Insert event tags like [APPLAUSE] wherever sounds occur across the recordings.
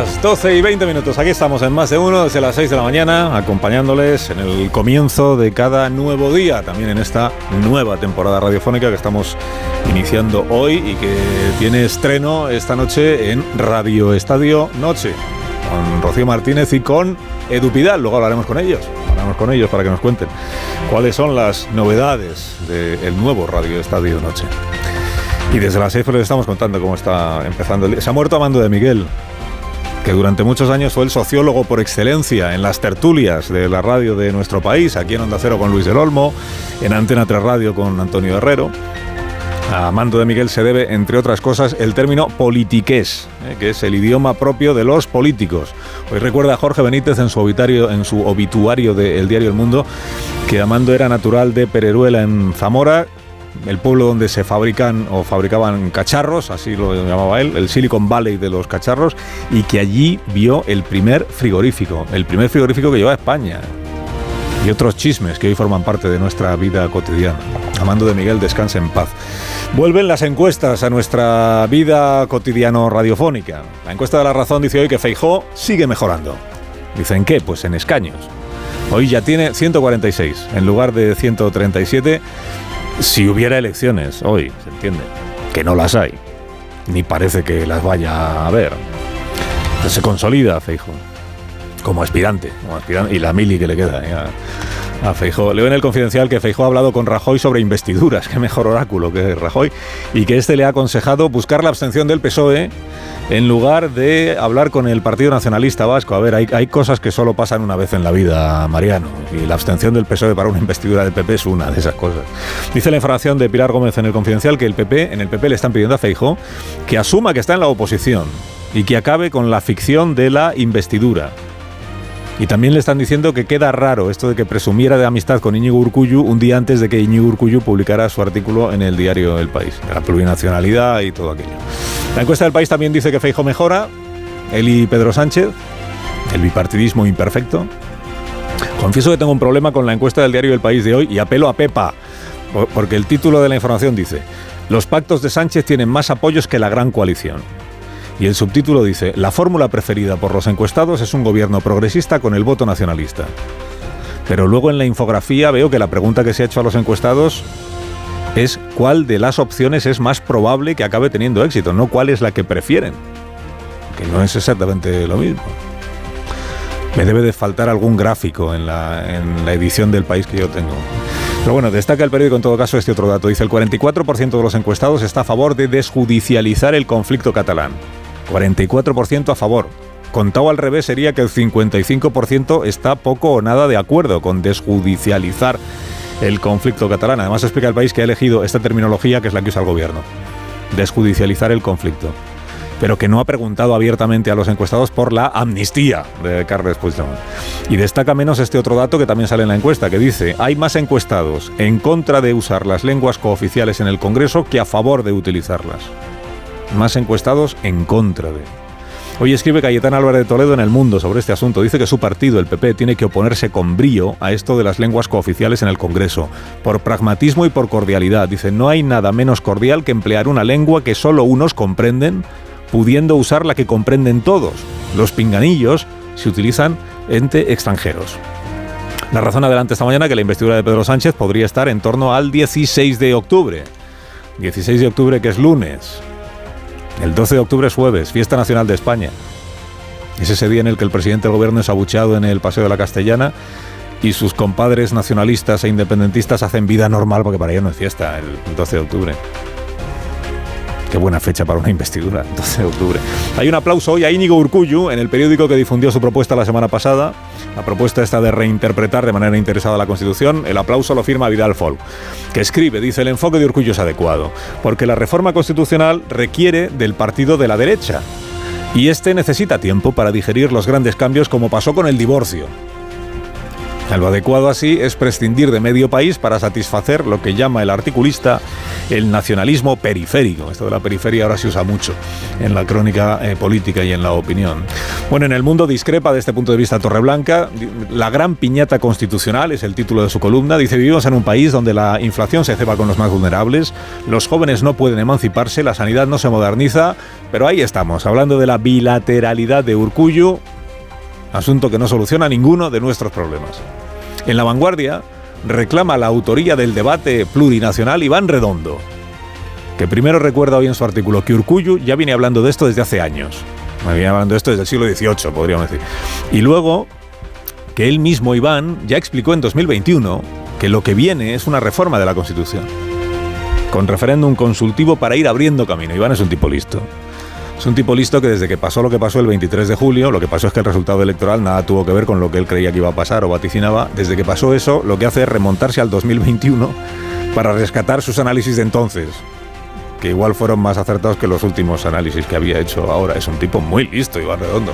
Las 12 y 20 minutos. Aquí estamos en más de uno desde las 6 de la mañana, acompañándoles en el comienzo de cada nuevo día, también en esta nueva temporada radiofónica que estamos iniciando hoy y que tiene estreno esta noche en Radio Estadio Noche, con Rocío Martínez y con Edu Pidal. Luego hablaremos con ellos, hablaremos con ellos para que nos cuenten cuáles son las novedades del nuevo Radio Estadio Noche. Y desde las 6 pues les estamos contando cómo está empezando el día. Se ha muerto Amando de Miguel, que durante muchos años fue el sociólogo por excelencia en las tertulias de la radio de nuestro país, aquí en Onda Cero con Luis del Olmo, en Antena 3 Radio con Antonio Herrero. A Amando de Miguel se debe, entre otras cosas, el término politiqués, eh, que es el idioma propio de los políticos. Hoy recuerda a Jorge Benítez en su obituario, en su obituario del diario El Mundo que Amando era natural de Pereruela en Zamora, el pueblo donde se fabrican o fabricaban cacharros, así lo llamaba él, el Silicon Valley de los cacharros, y que allí vio el primer frigorífico, el primer frigorífico que lleva a España. Y otros chismes que hoy forman parte de nuestra vida cotidiana. Amando de Miguel, descanse en paz. Vuelven las encuestas a nuestra vida cotidiano radiofónica. La encuesta de la razón dice hoy que Feijó sigue mejorando. ¿Dicen qué? Pues en escaños. Hoy ya tiene 146 en lugar de 137 si hubiera elecciones hoy, se entiende, que no las hay, ni parece que las vaya a haber. Se consolida Feijo como aspirante, como aspirante y la mili que le queda a, Feijóo. Leo en el confidencial que Feijóo ha hablado con Rajoy sobre investiduras, [LAUGHS] qué mejor oráculo que Rajoy, y que este le ha aconsejado buscar la abstención del PSOE en lugar de hablar con el Partido Nacionalista Vasco. A ver, hay, cosas que solo pasan una vez en la vida, Mariano, y la abstención del PSOE para una investidura del PP es una de esas cosas. Dice la información de Pilar Gómez en el Confidencial que el PP, en el PP le están pidiendo a Feijóo que asuma que está en la oposición y que acabe con la ficción de la investidura. Y también le están diciendo que queda raro esto de que presumiera de amistad con Íñigo Urcullu un día antes de que Íñigo Urcullu publicara su artículo en el diario El País, de la plurinacionalidad y todo aquello. La encuesta del País también dice que Feijo mejora, él y Pedro Sánchez, el bipartidismo imperfecto. Confieso que tengo un problema con la encuesta del diario El País de hoy y apelo a Pepa, porque el título de la información dice, los pactos de Sánchez tienen más apoyos que la gran coalición. Y el subtítulo dice, la fórmula preferida por los encuestados es un gobierno progresista con el voto nacionalista. Pero luego en la infografía veo que la pregunta que se ha hecho a los encuestados es cuál de las opciones es más probable que acabe teniendo éxito, no cuál es la que prefieren. Que no es exactamente lo mismo. Me debe de faltar algún gráfico en la, edición del país que yo tengo. Pero bueno, destaca el periódico en todo caso este otro dato. Dice el 44% de los encuestados está a favor de desjudicializar el conflicto catalán. 44% a favor. Contado al revés sería que el 55% está poco o nada de acuerdo con desjudicializar el conflicto catalán. Además explica el país que ha elegido esta terminología que es la que usa el gobierno. Desjudicializar el conflicto. Pero que no ha preguntado abiertamente a los encuestados por la amnistía de Carles Puigdemont. Y destaca menos este otro dato que también sale en la encuesta, que dice, hay más encuestados en contra de usar las lenguas cooficiales en el Congreso que a favor de utilizarlas más encuestados en contra de. Hoy escribe Cayetán Álvarez de Toledo en El Mundo sobre este asunto. Dice que su partido, el PP, tiene que oponerse con brío a esto de las lenguas cooficiales en el Congreso, por pragmatismo y por cordialidad. Dice, no hay nada menos cordial que emplear una lengua que solo unos comprenden, pudiendo usar la que comprenden todos. Los pinganillos se utilizan entre extranjeros. La razón adelante esta mañana que la investidura de Pedro Sánchez podría estar en torno al 16 de octubre. 16 de octubre que es lunes. El 12 de octubre es jueves, fiesta nacional de España. Es ese día en el que el presidente del gobierno es abucheado en el Paseo de la Castellana y sus compadres nacionalistas e independentistas hacen vida normal porque para ellos no es fiesta el 12 de octubre. Qué buena fecha para una investidura, 12 de octubre. Hay un aplauso hoy a Íñigo Urcullu en el periódico que difundió su propuesta la semana pasada. La propuesta está de reinterpretar de manera interesada la Constitución. El aplauso lo firma Vidal Folk, que escribe, dice, el enfoque de Urcullu es adecuado, porque la reforma constitucional requiere del partido de la derecha. Y este necesita tiempo para digerir los grandes cambios como pasó con el divorcio. Lo adecuado así es prescindir de medio país para satisfacer lo que llama el articulista el nacionalismo periférico. Esto de la periferia ahora se usa mucho en la crónica eh, política y en la opinión. Bueno, en el mundo discrepa de este punto de vista Torreblanca. La gran piñata constitucional es el título de su columna. Dice, vivimos en un país donde la inflación se ceba con los más vulnerables, los jóvenes no pueden emanciparse, la sanidad no se moderniza, pero ahí estamos, hablando de la bilateralidad de Urcullo, asunto que no soluciona ninguno de nuestros problemas. En la vanguardia reclama la autoría del debate plurinacional Iván Redondo, que primero recuerda hoy en su artículo que Urcuyu ya viene hablando de esto desde hace años. Me viene hablando de esto desde el siglo XVIII, podríamos decir. Y luego que él mismo, Iván, ya explicó en 2021 que lo que viene es una reforma de la Constitución, con referéndum consultivo para ir abriendo camino. Iván es un tipo listo. Es un tipo listo que desde que pasó lo que pasó el 23 de julio, lo que pasó es que el resultado electoral nada tuvo que ver con lo que él creía que iba a pasar o vaticinaba. Desde que pasó eso, lo que hace es remontarse al 2021 para rescatar sus análisis de entonces, que igual fueron más acertados que los últimos análisis que había hecho ahora. Es un tipo muy listo, Iván Redondo.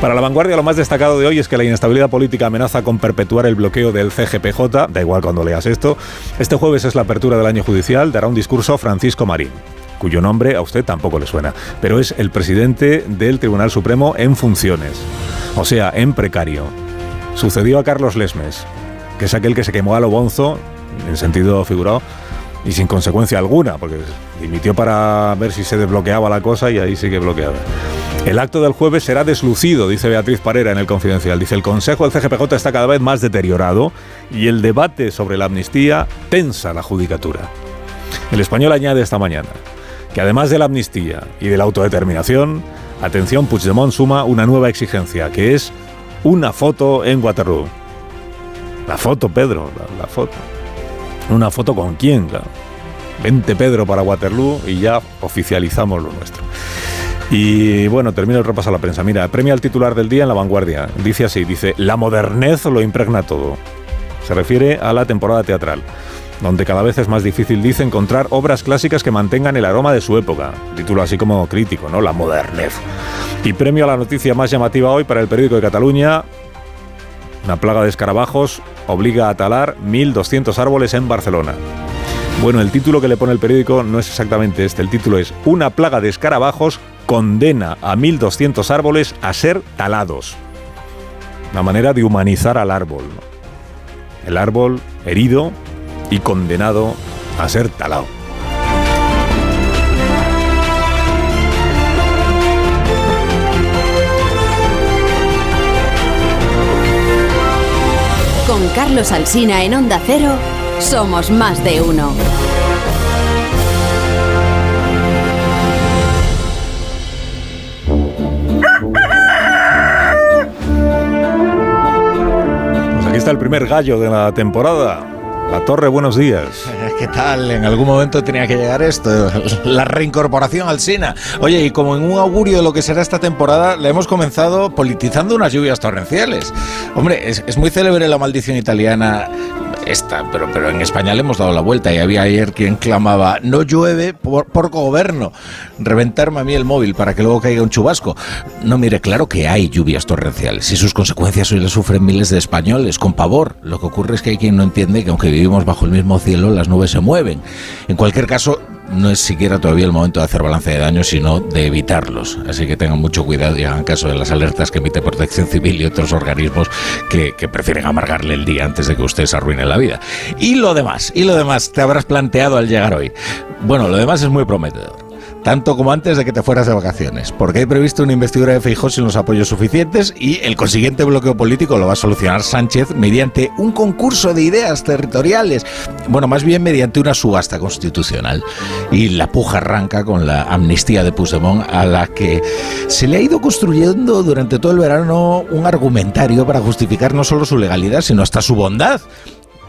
Para la vanguardia, lo más destacado de hoy es que la inestabilidad política amenaza con perpetuar el bloqueo del CGPJ, da igual cuando leas esto. Este jueves es la apertura del año judicial, dará un discurso Francisco Marín cuyo nombre a usted tampoco le suena, pero es el presidente del Tribunal Supremo en funciones, o sea, en precario. Sucedió a Carlos Lesmes, que es aquel que se quemó a lo bonzo, en sentido figurado, y sin consecuencia alguna, porque dimitió para ver si se desbloqueaba la cosa y ahí sigue bloqueada. El acto del jueves será deslucido, dice Beatriz Parera en el Confidencial. Dice, el Consejo del CGPJ está cada vez más deteriorado y el debate sobre la amnistía tensa la judicatura. El español añade esta mañana, que además de la amnistía y de la autodeterminación, atención, Puigdemont suma una nueva exigencia, que es una foto en Waterloo. La foto, Pedro, la, foto. ¿Una foto con quién? Vente, Pedro, para Waterloo y ya oficializamos lo nuestro. Y bueno, termino el repaso a la prensa. Mira, premia al titular del día en La Vanguardia. Dice así, dice, la modernez lo impregna todo. Se refiere a la temporada teatral donde cada vez es más difícil, dice, encontrar obras clásicas que mantengan el aroma de su época. Título así como crítico, ¿no? La modernez. Y premio a la noticia más llamativa hoy para el periódico de Cataluña. Una plaga de escarabajos obliga a talar 1.200 árboles en Barcelona. Bueno, el título que le pone el periódico no es exactamente este. El título es Una plaga de escarabajos condena a 1.200 árboles a ser talados. Una manera de humanizar al árbol. El árbol herido y condenado a ser talado. Con Carlos Alsina en Onda Cero, somos más de uno. Pues aquí está el primer gallo de la temporada. La Torre, buenos días. [LAUGHS] ¿Qué tal? En algún momento tenía que llegar esto, [LAUGHS] la reincorporación al SINA. Oye, y como en un augurio de lo que será esta temporada, le hemos comenzado politizando unas lluvias torrenciales. Hombre, es, es muy célebre la maldición italiana esta, pero, pero en España le hemos dado la vuelta y había ayer quien clamaba, no llueve por, por gobierno, reventarme a mí el móvil para que luego caiga un chubasco. No, mire, claro que hay lluvias torrenciales y sus consecuencias hoy las sufren miles de españoles con pavor. Lo que ocurre es que hay quien no entiende que aunque vivimos bajo el mismo cielo, las nubes se mueven. En cualquier caso, no es siquiera todavía el momento de hacer balance de daños, sino de evitarlos. Así que tengan mucho cuidado y hagan caso de las alertas que emite Protección Civil y otros organismos que, que, prefieren amargarle el día antes de que usted se arruine la vida. Y lo demás, y lo demás te habrás planteado al llegar hoy. Bueno, lo demás es muy prometedor tanto como antes de que te fueras de vacaciones, porque hay previsto una investidura de Feijóo sin los apoyos suficientes y el consiguiente bloqueo político lo va a solucionar Sánchez mediante un concurso de ideas territoriales, bueno, más bien mediante una subasta constitucional. Y la puja arranca con la amnistía de Puigdemont a la que se le ha ido construyendo durante todo el verano un argumentario para justificar no solo su legalidad, sino hasta su bondad.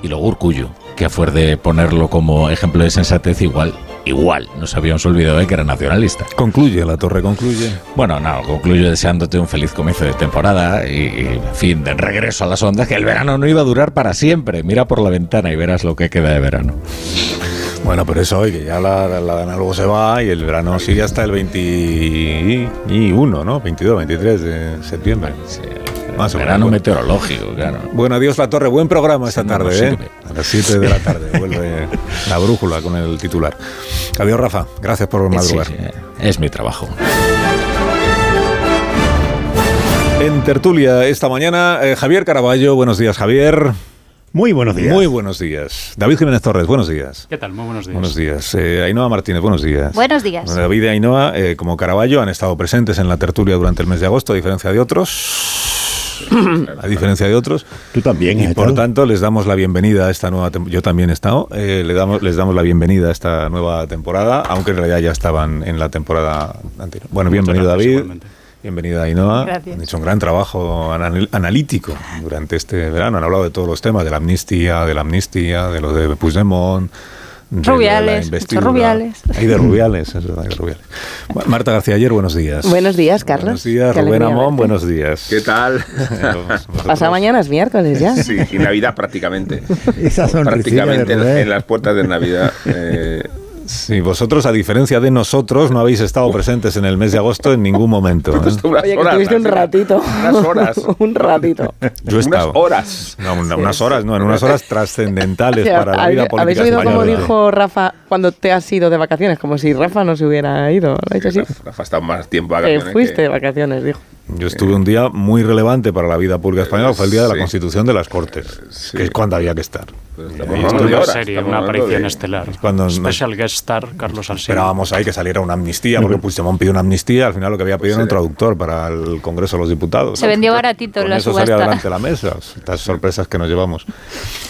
Y luego Urcullo, que a fuer de ponerlo como ejemplo de sensatez igual, igual, nos habíamos olvidado de que era nacionalista. Concluye, la torre concluye. Bueno, no, concluyo deseándote un feliz comienzo de temporada y, y, fin, de regreso a las ondas, que el verano no iba a durar para siempre. Mira por la ventana y verás lo que queda de verano. Bueno, pero eso hoy, que ya la, la luego se va y el verano sigue hasta el 21, ¿no? 22, 23 de septiembre. Más o verano meteorológico, claro. Bueno, adiós La Torre. Buen programa esta tarde, ¿eh? A las 7 de la tarde vuelve [LAUGHS] la brújula con el titular. Adiós, Rafa. Gracias por madrugar. Sí, sí, es mi trabajo. En tertulia esta mañana, eh, Javier Caraballo. Buenos días, Javier. Muy buenos días. Muy buenos días. David Jiménez Torres, buenos días. ¿Qué tal? Muy buenos días. Buenos días. Eh, Ainhoa Martínez, buenos días. Buenos días. David y Ainhoa, eh, como Caraballo, han estado presentes en la tertulia durante el mes de agosto, a diferencia de otros. A diferencia de otros. Tú también. Y por tanto, les damos la bienvenida a esta nueva temporada. Yo también he estado. Eh, le damos, les damos la bienvenida a esta nueva temporada, aunque en realidad ya estaban en la temporada anterior. Bueno, bienvenido, gracias, David. igualmente. Bienvenida, Ainhoa. Gracias. Han hecho un gran trabajo anal- analítico durante este verano. Han hablado de todos los temas, de la amnistía, de la amnistía, de lo de Puigdemont. Rubiales, muchos Rubiales. Hay de Rubiales, [LAUGHS] es verdad, de Rubiales. Ma- Marta García Ayer, buenos días. Buenos días, Carlos. Buenos días, Qué Rubén Amón, verte. buenos días. ¿Qué tal? [LAUGHS] Vosotros- Pasado mañana es miércoles ya. Sí, y Navidad prácticamente. [LAUGHS] Esa prácticamente de en, Rubén. en las puertas de Navidad. eh, Sí, vosotros, a diferencia de nosotros, no habéis estado presentes en el mes de agosto en ningún momento. ¿eh? unas Oye, que tuviste un así, ratito. Unas horas. [LAUGHS] un ratito. Yo he unas estado. horas. No, una- unas horas, no, en unas horas [LAUGHS] trascendentales O sea, para la vida ¿habéis- política ¿Habéis oído cómo española. dijo Rafa cuando te has ido de vacaciones? Como si Rafa no se hubiera ido. ¿Lo ha dicho así? Rafa ha estado más tiempo vacaciones fuiste que- de vacaciones, dijo. Yo estuve un día muy relevante para la vida pública española, fue el día de la Sí. constitución de las Cortes, Sí. que es cuando había que estar. Pues Una serie, estamos una aparición de- estelar. cuando nos- Special guest star, Carlos Alsina. Esperábamos ahí que saliera una amnistía, porque Puigdemont pidió una amnistía, al final lo que había pedido era un traductor para el Congreso de los Diputados. Se ¿no? vendió baratito Con la eso salía subasta. delante de la mesa, estas sorpresas que nos llevamos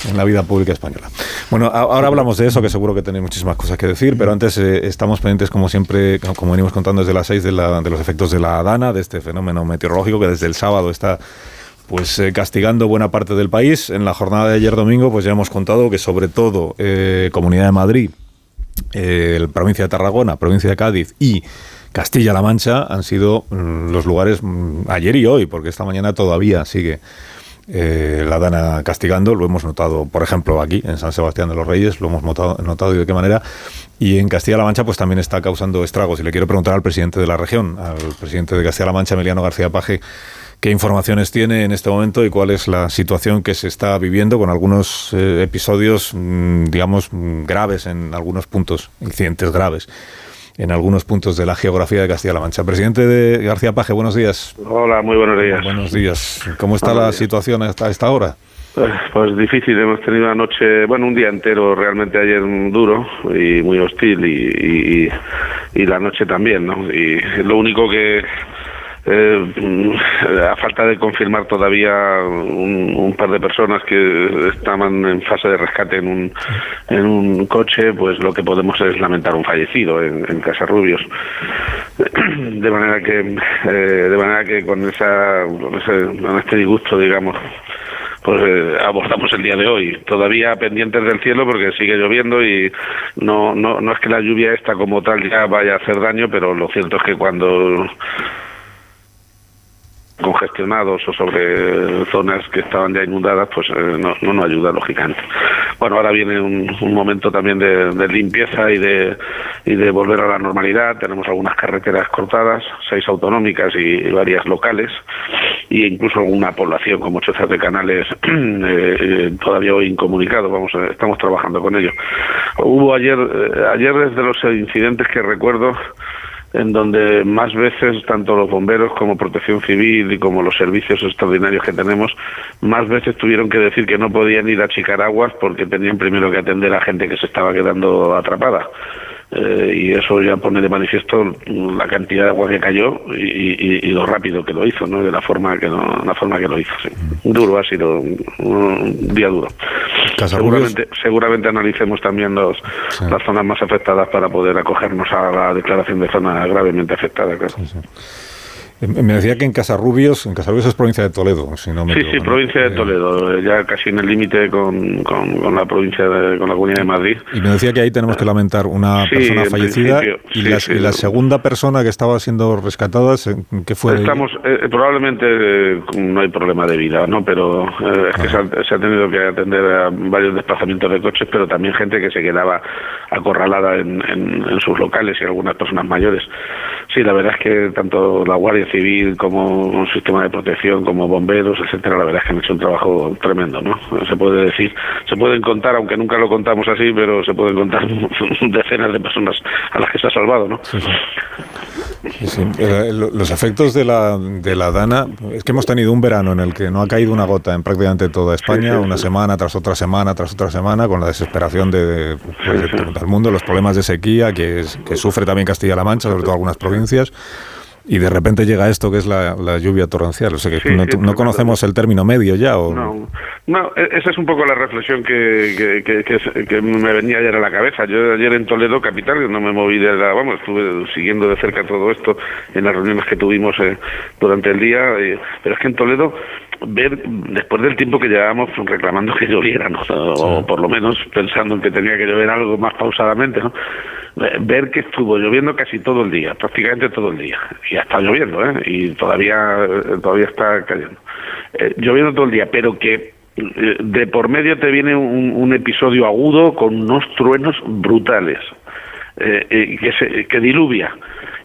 en la vida pública española. Bueno, ahora hablamos de eso, que seguro que tenéis muchísimas cosas que decir, pero antes eh, estamos pendientes, como siempre, como venimos contando desde las seis, de, la- de los efectos de la DANA, de este fenómeno meteorológico que desde el sábado está pues eh, castigando buena parte del país. En la jornada de ayer domingo, pues ya hemos contado que sobre todo eh, Comunidad de Madrid, eh, provincia de Tarragona, provincia de Cádiz y Castilla-La Mancha han sido mm, los lugares mm, ayer y hoy, porque esta mañana todavía sigue eh, la Dana castigando. Lo hemos notado, por ejemplo, aquí en San Sebastián de los Reyes, lo hemos notado, notado y de qué manera. Y en Castilla-La Mancha, pues también está causando estragos. Y le quiero preguntar al presidente de la región, al presidente de Castilla-La Mancha, Emiliano García Paje, qué informaciones tiene en este momento y cuál es la situación que se está viviendo con algunos eh, episodios, mm, digamos, mm, graves en algunos puntos, incidentes graves en algunos puntos de la geografía de Castilla-La Mancha. Presidente de García Paje, buenos días. Hola, muy buenos días. Buenos días. ¿Cómo está Buenos la días. situación hasta esta hora? Eh, Pues difícil, hemos tenido una noche, bueno, un día entero realmente ayer duro y muy hostil y, y, y- y la noche también, ¿no? Y lo único que, eh, a falta de confirmar todavía un, par de personas que estaban en fase de rescate en un, en un coche, pues lo que podemos es lamentar un fallecido en, en Casarrubios. [CLEARS THROAT] De manera que, eh, de manera que con esa, con este disgusto, digamos, pues eh, abordamos el día de hoy. Todavía pendientes del cielo porque sigue lloviendo y no, no, no es que la lluvia esta como tal ya vaya a hacer daño, pero lo cierto es que cuando congestionados o sobre zonas que estaban ya inundadas, pues eh, no, no nos ayuda, lógicamente. Bueno, ahora viene un, un momento también de, de limpieza y de, y de volver a la normalidad. Tenemos algunas carreteras cortadas, seis autonómicas y, varias locales, e incluso alguna población con muchos de canales [CLEARS THROAT] eh, eh, todavía hoy incomunicado. Vamos, eh, estamos trabajando con ello. Hubo ayer, eh, ayer desde los incidentes que recuerdo, en donde más veces tanto los bomberos como Protección Civil y como los servicios extraordinarios que tenemos, más veces tuvieron que decir que no podían ir a achicar aguas porque tenían primero que atender a gente que se estaba quedando atrapada. Eh, y eso ya pone de manifiesto la cantidad de agua que cayó y, y- y lo rápido que lo hizo, ¿no? De la forma que no, la forma que lo hizo. sí. Duro ha sido un, un día duro. Seguramente, seguramente analicemos también los, Sí. las zonas más afectadas para poder acogernos a la declaración de zona gravemente afectada. Claro. Me decía que en Casarrubios, en Casarrubios es provincia de Toledo, si no me Sí, equivoco, sí, ¿no? provincia de Eh, Toledo, eh, ya casi en el límite con, con, con la provincia, de, con la Comunidad de Madrid. Y me decía que ahí tenemos que lamentar una Sí, persona fallecida y, sí, la, y la segunda persona que estaba siendo rescatada, ¿qué fue? Estamos, eh, probablemente eh, no hay problema de vida, ¿no? Pero eh, es que se ha, se ha tenido que atender a varios desplazamientos de coches, pero también gente que se quedaba acorralada en, en- en sus locales y algunas personas mayores. Sí, la verdad es que tanto la Guardia Civil como un sistema de protección, como bomberos, etcétera, la verdad es que han hecho un trabajo tremendo, ¿no? Se puede decir, se pueden contar, aunque nunca lo contamos así, pero se pueden contar [LAUGHS] decenas de personas a las que se ha salvado, ¿no? Sí, sí. Sí, sí. Eh, lo- Los efectos de la, de la Dana, es que hemos tenido un verano en el que no ha caído una gota en prácticamente toda España, una semana tras otra semana, tras otra semana, con la desesperación de, de- pues, de todo el mundo, los problemas de sequía que, es- que sufre también Castilla-La Mancha, sobre todo algunas provincias. Y de repente llega esto que es la, la lluvia torrencial. O sea que Sí, no, sí, no conocemos el término medio ya. O, No, no, e- esa es un poco la reflexión que, que, que- que me venía ayer a la cabeza. Yo ayer en Toledo, capital, no me moví de la... Vamos, estuve siguiendo de cerca todo esto en las reuniones que tuvimos eh, durante el día, eh, pero es que en Toledo ver, después del tiempo que llevábamos reclamando que lloviera, ¿no? o por lo menos pensando en que tenía que llover algo más pausadamente, ¿no? Ver que estuvo lloviendo casi todo el día, prácticamente todo el día, y ha estado lloviendo, ¿eh? y todavía, todavía está cayendo. Eh, lloviendo todo el día, pero que eh, de por medio te viene un, un episodio agudo con unos truenos brutales eh, eh, que, se, que diluvia.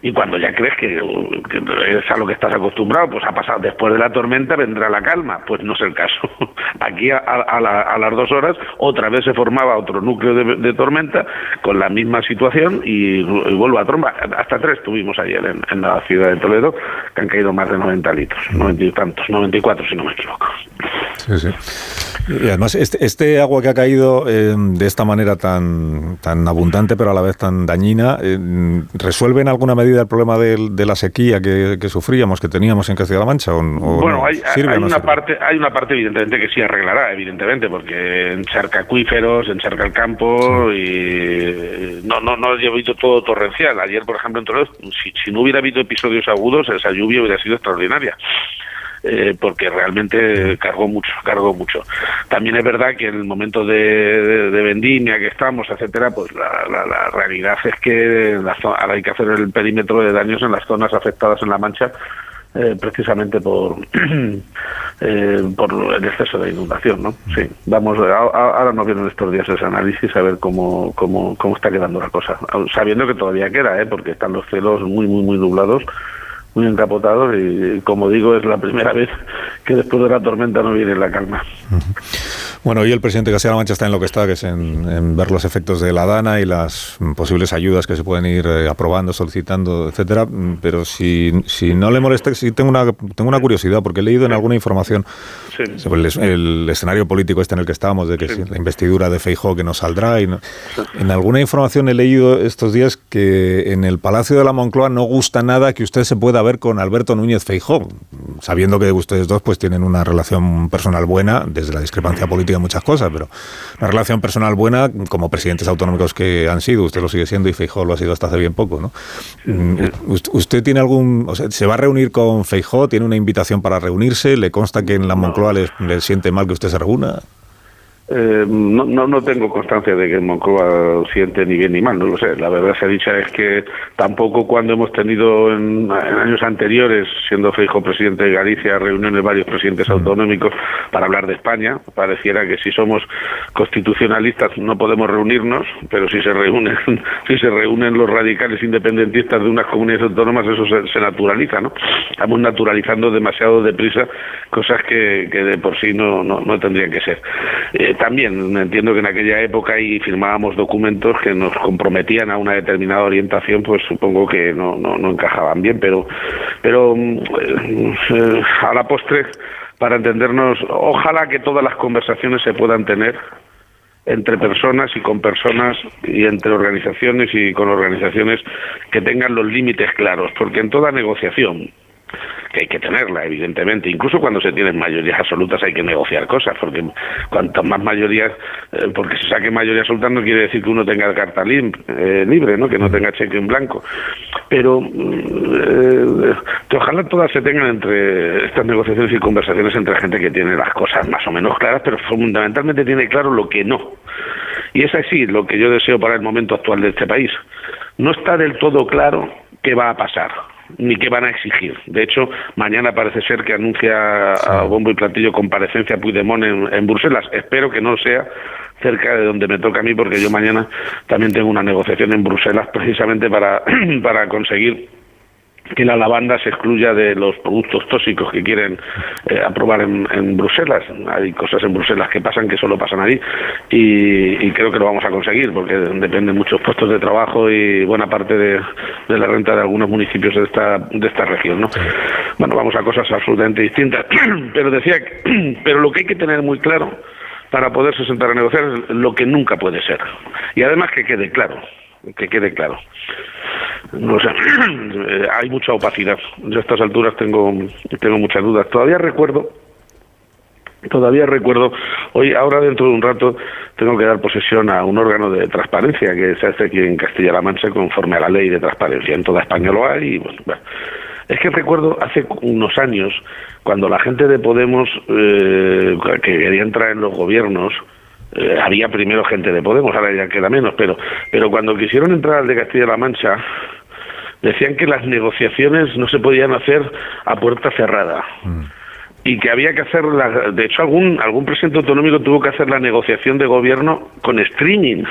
Y cuando ya crees que, es a lo que estás acostumbrado, pues ha pasado después de la tormenta vendrá la calma. Pues no es el caso. [LAUGHS] Aquí a, a la- a las dos horas otra vez se formaba otro núcleo de, tormenta con la misma situación y, vuelve a tromba. Hasta tres tuvimos ayer en, en la ciudad de Toledo que han caído más de 90 litros, 90 y tantos, 94 si no me equivoco. Sí, sí. Y además, este, este agua que ha caído eh, de esta manera tan, tan abundante, pero a la vez tan dañina, eh, ¿resuelve en alguna medida el problema del- de, la sequía que, que sufríamos, que teníamos en Castilla-La Mancha? ¿O, o Bueno, no? hay, ¿Sirve hay o no una sirve? parte, hay una parte evidentemente que sí arreglará, evidentemente, porque encharca acuíferos, encharca el campo y no, no, no ha habido todo torrencial. Ayer, por ejemplo, en Toledo, si, si no hubiera habido episodios agudos, esa lluvia hubiera sido extraordinaria. Eh, porque realmente cargó mucho, cargó mucho. También es verdad que en el momento de, de- vendimia que estamos, etcétera, pues la, la- la realidad es que la ahora hay que hacer el perímetro de daños en las zonas afectadas en La Mancha, eh, precisamente por [CLEARS THROAT] eh, por el exceso de inundación, ¿no? Sí, vamos, ahora nos vienen estos días ese análisis a ver cómo, cómo, cómo está quedando la cosa, sabiendo que todavía queda, ¿eh? porque están los cielos muy, muy, muy nublados, muy encapotados y, como digo, es la primera vez que después de la tormenta no viene la calma. Bueno, hoy el presidente de Castilla-La Mancha está en lo que está, que es en, en ver los efectos de la DANA y las posibles ayudas que se pueden ir eh, aprobando, solicitando, etcétera. Mm, Pero si, si no le molesta, sí tengo una, tengo una curiosidad, porque he leído en alguna información Sí. sobre el, el escenario político este en el que estamos, de que si la investidura de Feijó que no saldrá. Y no- En alguna información he leído estos días que en el Palacio de la Moncloa no gusta nada que usted se pueda ver con Alberto Núñez Feijó, sabiendo que ustedes dos pues tienen una relación personal buena, desde la discrepancia política en muchas cosas, pero una relación personal buena como presidentes autonómicos que han sido, usted lo sigue siendo y Feijó lo ha sido hasta hace bien poco, ¿no? Mm, ¿Usted, tiene algún, o sea, se va a reunir con Feijó, tiene una invitación para reunirse, le consta que en la Moncloa le, le siente mal que usted se reúna? Eh, no, no, no tengo constancia de que Moncloa siente ni bien ni mal, no lo sé. La verdad se ha dicho es que tampoco cuando hemos tenido en, en años anteriores, siendo Feijo presidente de Galicia, reuniones varios presidentes autonómicos para hablar de España, pareciera que si somos constitucionalistas no podemos reunirnos, pero si se reúnen, [LAUGHS] si se reúnen los radicales independentistas de unas comunidades autónomas, eso se, se naturaliza, ¿no? Estamos naturalizando demasiado deprisa cosas que, que de por sí no, no, no tendrían que ser. Eh, también entiendo que en aquella época y firmábamos documentos que nos comprometían a una determinada orientación, pues supongo que no, no, no encajaban bien, pero, pero mm, eh, a la postre, para entendernos, ojalá que todas las conversaciones se puedan tener entre personas y con personas y entre organizaciones y con organizaciones que tengan los límites claros, porque en toda negociación que hay que tenerla, evidentemente. Incluso cuando se tienen mayorías absolutas hay que negociar cosas, porque cuantas más mayorías, eh, porque se saque mayoría absoluta no quiere decir que uno tenga carta lim- eh, libre, ¿no? que no tenga cheque en blanco. Pero mm, eh, ojalá todas se tengan entre estas negociaciones y conversaciones entre gente que tiene las cosas más o menos claras, pero fundamentalmente tiene claro lo que no. Y es así lo que yo deseo para el momento actual de este país. No está del todo claro qué va a pasar ni qué van a exigir. De hecho, mañana parece ser que anuncia a bombo y platillo comparecencia Puigdemont en, en Bruselas. Espero que no sea cerca de donde me toca a mí, porque yo mañana también tengo una negociación en Bruselas precisamente para, [CLEARS THROAT] para conseguir que la lavanda se excluya de los productos tóxicos que quieren eh, aprobar en, en Bruselas. Hay cosas en Bruselas que pasan que solo pasan ahí y, creo que lo vamos a conseguir porque dependen muchos puestos de trabajo y buena parte de, de la renta de algunos municipios de esta, de esta región. ¿no? Bueno, vamos a cosas absolutamente distintas. [CLEARS THROAT] pero decía, [CLEARS THROAT] pero lo que hay que tener muy claro para poderse sentar a negociar es lo que nunca puede ser. Y además que quede claro, que quede claro. No sé, [CLEARS THROAT] eh, hay mucha opacidad. Yo a estas alturas tengo, tengo muchas dudas. Todavía recuerdo, todavía recuerdo, hoy, ahora dentro de un rato, tengo que dar posesión a un órgano de transparencia que se hace aquí en Castilla-La Mancha conforme a la ley de transparencia. En toda España lo hay y bueno. Es que recuerdo hace unos años, cuando la gente de Podemos eh, que quería entrar en los gobiernos, eh, había primero gente de Podemos, ahora ya queda menos, pero, pero cuando quisieron entrar al de Castilla-La Mancha, decían que las negociaciones no se podían hacer a puerta cerrada. Y que había que hacer, la, de hecho algún algún presidente autonómico tuvo que hacer la negociación de gobierno con streaming.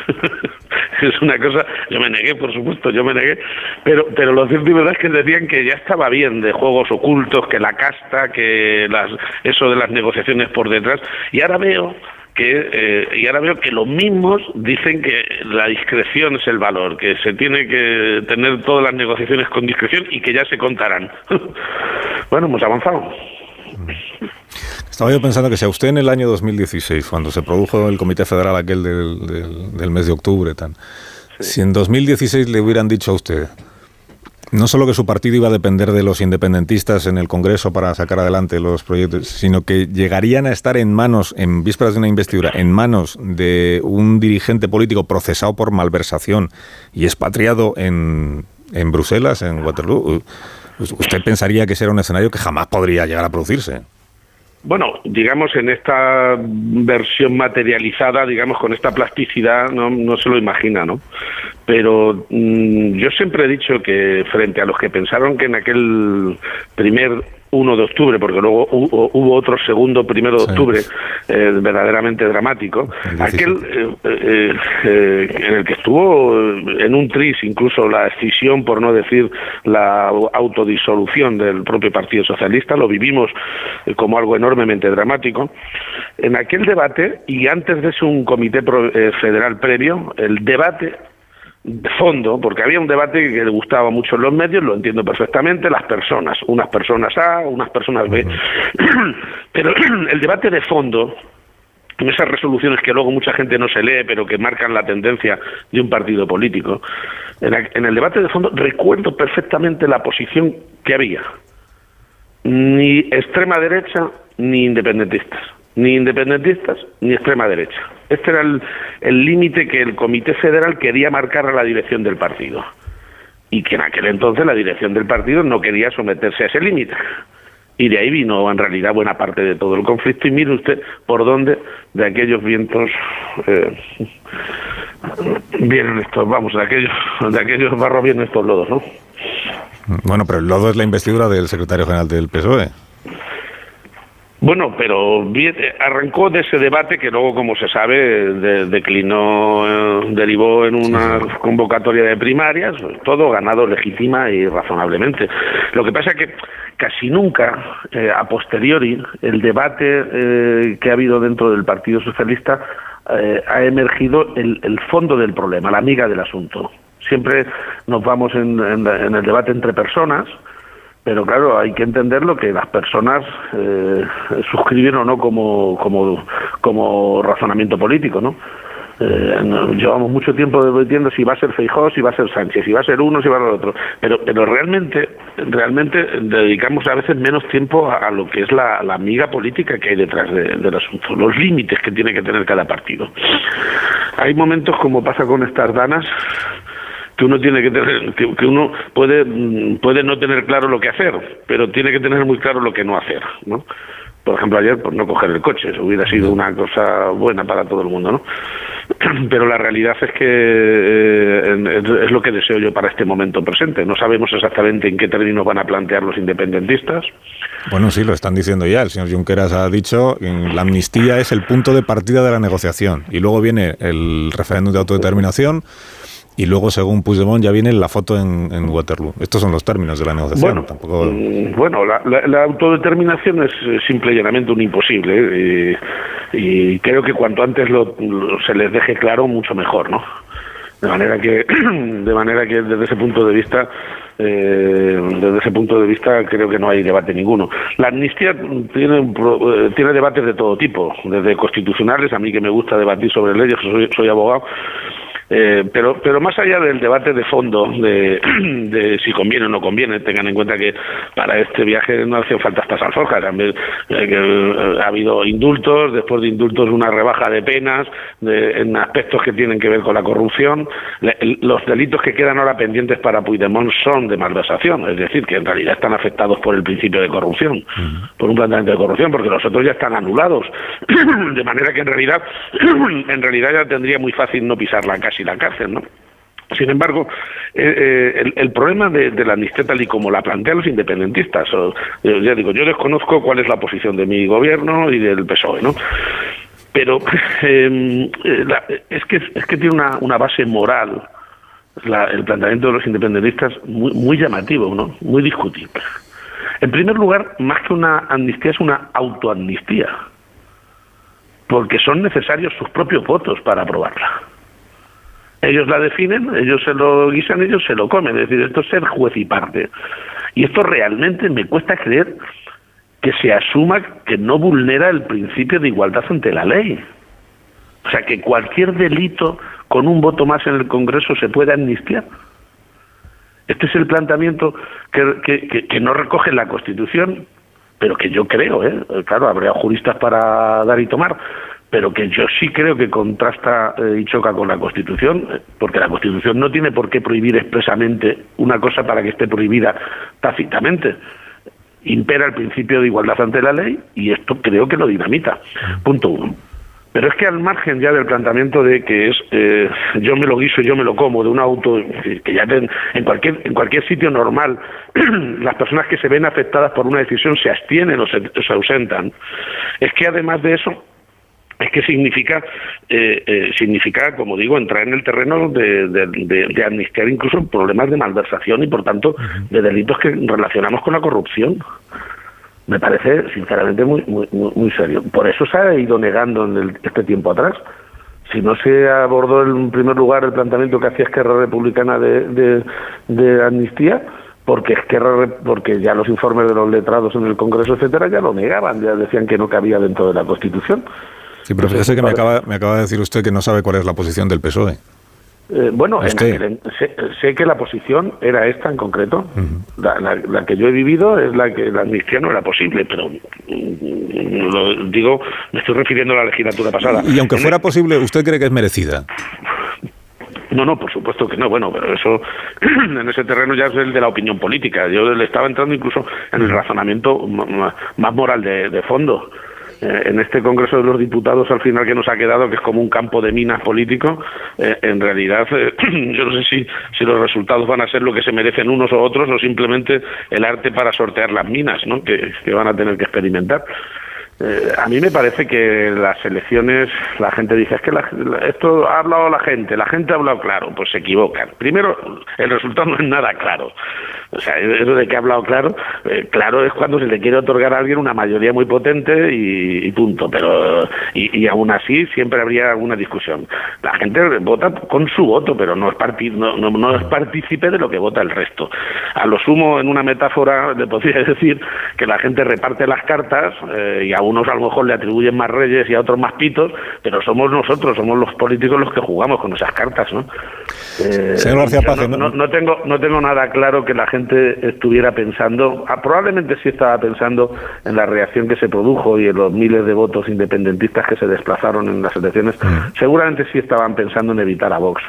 [LAUGHS] es una cosa, yo me negué, por supuesto, yo me negué, pero pero lo cierto y verdad es que decían que ya estaba bien de juegos ocultos, que la casta, que las eso de las negociaciones por detrás, y ahora veo que eh, y ahora veo que los mismos dicen que la discreción es el valor, que se tiene que tener todas las negociaciones con discreción y que ya se contarán. [LAUGHS] bueno, hemos avanzado. Estaba yo pensando que si a usted en el año 2016, cuando se produjo el Comité Federal aquel del, del- del mes de octubre, tan, si en 2016 le hubieran dicho a usted, no solo que su partido iba a depender de los independentistas en el Congreso para sacar adelante los proyectos, sino que llegarían a estar en manos, en vísperas de una investidura, en manos de un dirigente político procesado por malversación y expatriado en, en Bruselas, en Waterloo, usted pensaría que ese era un escenario que jamás podría llegar a producirse. Bueno, digamos en esta versión materializada, digamos con esta plasticidad, no, no se lo imagina, ¿no? Pero mm, yo siempre he dicho que frente a los que pensaron que en aquel primer 1 de octubre, porque luego hu- hubo otro segundo primero de Sí. octubre eh, verdaderamente dramático, El 17. aquel eh, eh, en el que estuvo en un tris incluso la escisión, por no decir la autodisolución del propio Partido Socialista, lo vivimos como algo enormemente dramático. En aquel debate, y antes de eso un comité federal previo, el debate de fondo, porque había un debate que le gustaba mucho en los medios, lo entiendo perfectamente, las personas, unas personas A, unas personas B, [CLEARS THROAT] pero [CLEARS THROAT] el debate de fondo, en esas resoluciones que luego mucha gente no se lee, pero que marcan la tendencia de un partido político, en, el debate de fondo recuerdo perfectamente la posición que había, ni extrema derecha ni independentistas, ni independentistas ni extrema derecha. Este era el límite que el Comité Federal quería marcar a la dirección del partido. Y que en aquel entonces la dirección del partido no quería someterse a ese límite. Y de ahí vino en realidad buena parte de todo el conflicto. Y mire usted por dónde de aquellos vientos eh, vienen estos, vamos, de aquellos, de aquellos barros vienen estos lodos, ¿no? Bueno, pero el lodo es la investidura del secretario general del PSOE. Bueno, pero bien, eh, arrancó de ese debate que luego, como se sabe, de- declinó, eh, derivó en una convocatoria de primarias, todo ganado legítima y razonablemente. Lo que pasa es que casi nunca, eh, a posteriori, el debate eh, que ha habido dentro del Partido Socialista eh, ha emergido el, el fondo del problema, la amiga del asunto. Siempre nos vamos en- en- en el debate entre personas, pero claro, hay que entender lo que las personas eh, suscriben o no como, como, como razonamiento político, ¿no? Eh, llevamos mucho tiempo debatiendo si va a ser Feijóo, si va a ser Sánchez, si va a ser uno, si va a ser otro. Pero, pero realmente, realmente dedicamos a veces menos tiempo a, lo que es la, la amiga política que hay detrás de- del asunto, los límites que tiene que tener cada partido. Hay momentos como pasa con estas danas que uno tiene que tener que, uno puede mm, puede no tener claro lo que hacer pero tiene que tener muy claro lo que no hacer no por ejemplo ayer pues no coger el coche eso hubiera sido una cosa buena para todo el mundo no [CLEARS THROAT] pero la realidad es que eh, es, lo que deseo yo para este momento presente no sabemos exactamente en qué términos van a plantear los independentistas Bueno, sí, lo están diciendo ya. El señor Junqueras ha dicho la amnistía es el punto de partida de la negociación. Y luego viene el referéndum de autodeterminación. Y luego, según Puigdemont, ya viene la foto en, en Waterloo. Estos son los términos de la negociación. Bueno, Tampoco... mm, bueno la, la- la autodeterminación es eh, simple y llanamente un imposible ¿eh? y, creo que cuanto antes lo, lo- se les deje claro, mucho mejor, ¿no? De manera que, [CLEARS THROAT] de manera que desde ese punto de vista, eh, desde ese punto de vista creo que no hay debate ninguno. La amnistía tiene, eh, tiene debates de todo tipo, desde constitucionales, a mí que me gusta debatir sobre leyes, soy, soy abogado, eh, pero, pero más allá del debate de fondo de, [CLEARS THROAT] de si conviene o no conviene, tengan en cuenta que para este viaje no hacían falta estas alforjas. También, eh, que, eh, ha habido indultos, después de indultos una rebaja de penas de- en aspectos que tienen que ver con la corrupción. Le- los delitos que quedan ahora pendientes para Puigdemont son de malversación, es decir, que en realidad están afectados por el principio de corrupción, por un planteamiento de corrupción, porque los otros ya están anulados. [CLEARS THROAT] de manera que en realidad, [CLEARS THROAT] en realidad ya tendría muy fácil no pisar la casi la cárcel, ¿no? Sin embargo, eh, eh, el, problema de, la amnistía tal y como la plantean los independentistas, o, eh, ya digo, yo desconozco cuál es la posición de mi gobierno y del PSOE, ¿no? Pero [LAUGHS] eh, eh, la- es que es que tiene una, una base moral la- el planteamiento de los independentistas muy, muy llamativo, ¿no? Muy discutible. En primer lugar, más que una amnistía es una autoamnistía, porque son necesarios sus propios votos para aprobarla. Ellos la definen, ellos se lo guisan, ellos se lo comen. Es decir, esto es ser juez y parte. Y esto realmente me cuesta creer que se asuma que no vulnera el principio de igualdad ante la ley. O sea, que cualquier delito con un voto más en el Congreso se puede amnistiar. Este es el planteamiento que, que- que- no recoge la Constitución, pero que yo creo, ¿eh? claro, habría juristas para dar y tomar, pero que yo sí creo que contrasta eh, y choca con la Constitución, porque la Constitución no tiene por qué prohibir expresamente una cosa para que esté prohibida tácitamente. Impera el principio de igualdad ante la ley y esto creo que lo dinamita. Punto uno. Pero es que al margen ya del planteamiento de que es eh, yo me lo guiso, yo me lo como, de un auto, que ya en cualquier en cualquier sitio normal, [CLEARS THROAT] las personas que se ven afectadas por una decisión se abstienen o se ausentan. Es que además de eso, es que significa, eh, eh, significa, como digo, entrar en el terreno de, de, de- de amnistiar incluso problemas de malversación y, por tanto, de delitos que relacionamos con la corrupción. Me parece, sinceramente, muy, muy, muy, serio. Por eso se ha ido negando en el- este tiempo atrás. Si no se abordó en primer lugar el planteamiento que hacía Esquerra Republicana de, amnistía, porque Esquerra, porque ya los informes de los letrados en el Congreso, etcétera, ya lo negaban, ya decían que no cabía dentro de la Constitución. Sí, pero fíjese que me acaba, me acaba de decir usted que no sabe cuál es la posición del PSOE. Eh, bueno, en sé, sé que la posición era esta en concreto. la, la- la que yo he vivido es la que la amnistía no era posible, pero mm, lo digo, me estoy refiriendo a la legislatura pasada. Y aunque En- fuera posible, ¿usted cree que es merecida? No, no, por supuesto que no. Bueno, pero eso [CLEARS THROAT] en ese terreno ya es el de la opinión política. Yo le estaba entrando incluso en el razonamiento más moral de, de fondo. Eh, en este Congreso de los Diputados, al final que nos ha quedado, que es como un campo de minas político, eh, en realidad eh, [CLEARS THROAT] yo no sé si, si los resultados van a ser lo que se merecen unos o otros o simplemente el arte para sortear las minas ¿no? que, que van a tener que experimentar. Eh, a mí me parece que las elecciones, la gente dice, es que la- esto ha hablado la gente, la gente ha hablado claro, pues se equivocan. Primero, el resultado no es nada claro. O sea, eso de que ha hablado claro, eh, claro es cuando se le quiere otorgar a alguien una mayoría muy potente y, punto. Pero y, y aún así siempre habría alguna discusión. La gente vota con su voto, pero no es, parti- no, no, es partícipe de lo que vota el resto. A lo sumo, en una metáfora, le podría [LAUGHS] decir que la gente reparte las cartas eh, y a unos a lo mejor le atribuyen más reyes y a otros más pitos, pero somos nosotros, somos los políticos los que jugamos con esas cartas, ¿no? Eh, Señor García yo Paz, no, no- no- no tengo no tengo nada claro que la gente estuviera pensando, ah, probablemente sí estaba pensando en la reacción que se produjo y en los miles de votos independentistas que se desplazaron en las elecciones, Mm. seguramente sí estaban pensando en evitar a Vox.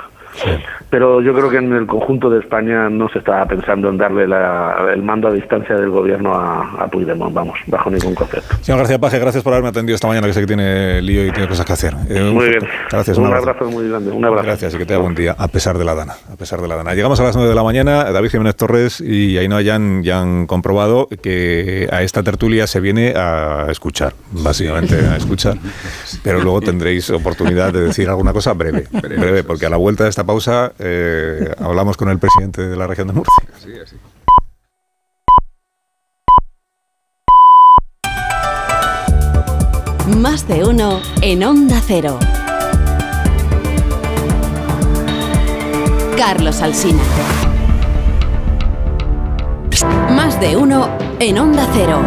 Pero yo creo que en el conjunto de España no se estaba pensando en darle la- el mando a distancia del gobierno a, a Puigdemont, vamos, bajo ningún concepto. Señor García Paje, gracias por haberme atendido esta mañana, que sé que tiene lío y tiene cosas que hacer. Eh, Muy bien. Gracias, un abrazo muy grande. Un abrazo. Gracias y que tenga buen día, a pesar de la dana. A pesar de la dana. Llegamos a las 9 de la mañana. David Jiménez Torres y Ainhoa ya han comprobado que a esta tertulia se viene a escuchar, básicamente a escuchar. Pero luego tendréis oportunidad de decir alguna cosa breve, breve, porque a la vuelta de esta pausa eh, hablamos con el presidente de la región de Murcia. [LAUGHS] Así, así. Más de uno en Onda Cero. Carlos Alsina. Más de uno en Onda Cero.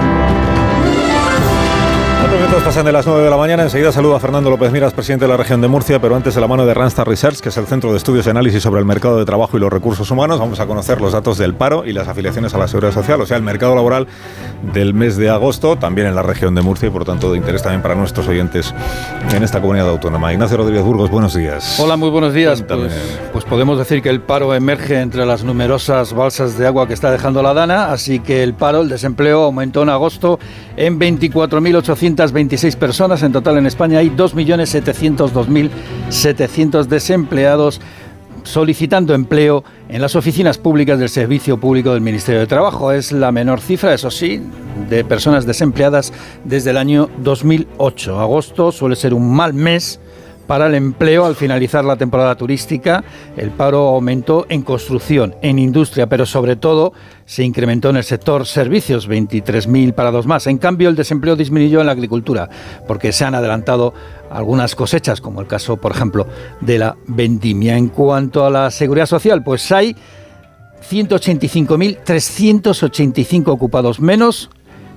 Cuatro minutos pasan de las 9 de la mañana. Enseguida saludo a Fernando López Miras, presidente de la región de Murcia, pero antes de la mano de Randstad Research, que es el centro de estudios y análisis sobre el mercado de trabajo y los recursos humanos. Vamos a conocer los datos del paro y las afiliaciones a la seguridad social, o sea, el mercado laboral del mes de agosto, también en la región de Murcia y por tanto de interés también para nuestros oyentes en esta comunidad autónoma. Ignacio Rodríguez Burgos, buenos días. Hola, muy buenos días. Pues, pues podemos decir que el paro emerge entre las numerosas balsas de agua que está dejando la Dana, así que el paro, el desempleo aumentó en agosto en 24.826 personas. En total en España hay 2.702.700 desempleados solicitando empleo en las oficinas públicas del Servicio Público del Ministerio de Trabajo. Es la menor cifra, eso sí, de personas desempleadas desde el año 2008. Agosto suele ser un mal mes para el empleo al finalizar la temporada turística. El paro aumentó en construcción, en industria, pero sobre todo se incrementó en el sector servicios, 23.000 parados más. En cambio, el desempleo disminuyó en la agricultura, porque se han adelantado algunas cosechas, como el caso, por ejemplo, de la vendimia. En cuanto a la seguridad social, pues hay 185.385 ocupados menos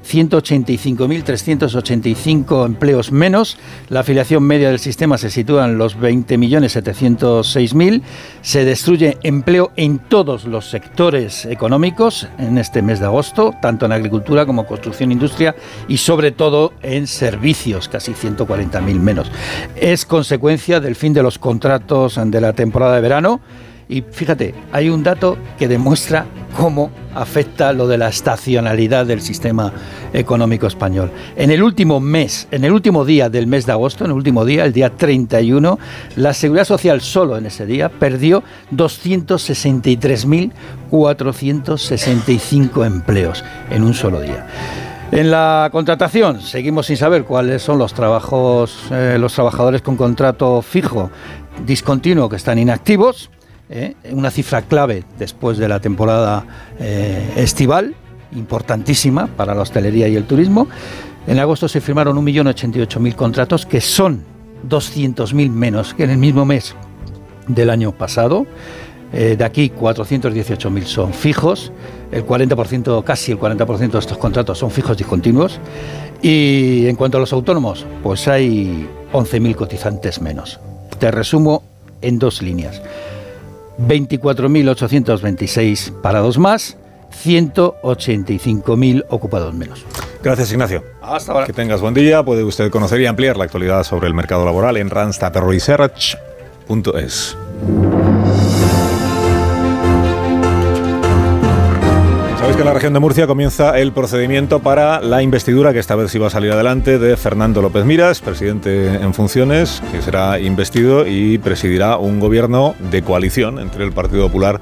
185.385 empleos menos. La afiliación media del sistema se sitúa en los 20.706.000. Se destruye empleo en todos los sectores económicos en este mes de agosto, tanto en agricultura como construcción, industria y sobre todo en servicios, casi 140.000 menos. Es consecuencia del fin de los contratos de la temporada de verano. Y fíjate, hay un dato que demuestra cómo afecta lo de la estacionalidad del sistema económico español. En el último mes, en el último día del mes de agosto, en el último día, el día 31, la Seguridad Social solo en ese día perdió 263.465 empleos en un solo día. En la contratación seguimos sin saber cuáles son los trabajos, eh, los trabajadores con contrato fijo discontinuo que están inactivos. ¿Eh? una cifra clave después de la temporada eh, estival, importantísima para la hostelería y el turismo. En agosto se firmaron 1.088.000 contratos, que son 200.000 menos que en el mismo mes del año pasado. Eh, de aquí 418.000 son fijos, el 40%, casi el 40% de estos contratos son fijos discontinuos. Y en cuanto a los autónomos, pues hay 11.000 cotizantes menos. Te resumo en dos líneas. 24.826 parados más, 185.000 ocupados menos. Gracias, Ignacio. Hasta ahora. Que tengas buen día. Puede usted conocer y ampliar la actualidad sobre el mercado laboral en randstadresearch.es. que en la región de Murcia comienza el procedimiento para la investidura, que esta vez sí va a salir adelante, de Fernando López Miras, presidente en funciones, que será investido y presidirá un gobierno de coalición entre el Partido Popular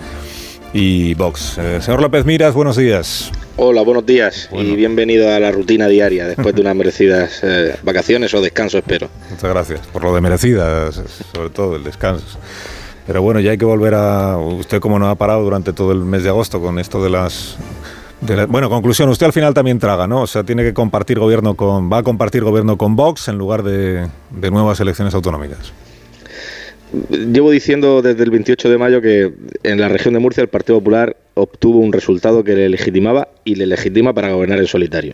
y Vox. Eh, señor López Miras, buenos días. Hola, buenos días Bueno. y bienvenido a la rutina diaria después de unas merecidas eh, vacaciones o descanso, espero. Muchas gracias por lo de merecidas, sobre todo el descanso. Pero bueno, ya hay que volver a... Usted como no ha parado durante todo el mes de agosto con esto de las... de la- bueno, conclusión, usted al final también traga, ¿no? O sea, tiene que compartir gobierno con... Va a compartir gobierno con Vox en lugar de, de nuevas elecciones autonómicas. Llevo diciendo desde el 28 de mayo que en la región de Murcia el Partido Popular obtuvo un resultado que le legitimaba y le legitima para gobernar en solitario.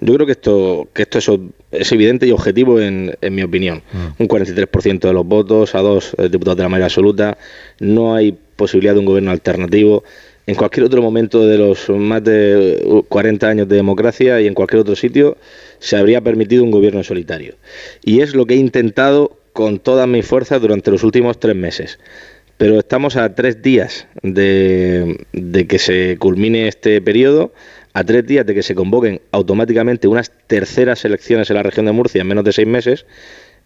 Yo creo que esto, que esto es, es evidente y objetivo en, en mi opinión. Un 43% de los votos, a dos eh, diputados de la mayoría absoluta, no hay posibilidad de un gobierno alternativo. En cualquier otro momento de los más de uh, 40 años de democracia y en cualquier otro sitio se habría permitido un gobierno solitario. Y es lo que he intentado con todas mis fuerzas durante los últimos tres meses. Pero estamos a tres días de, de que se culmine este periodo, a tres días de que se convoquen automáticamente unas terceras elecciones en la región de Murcia en menos de seis meses.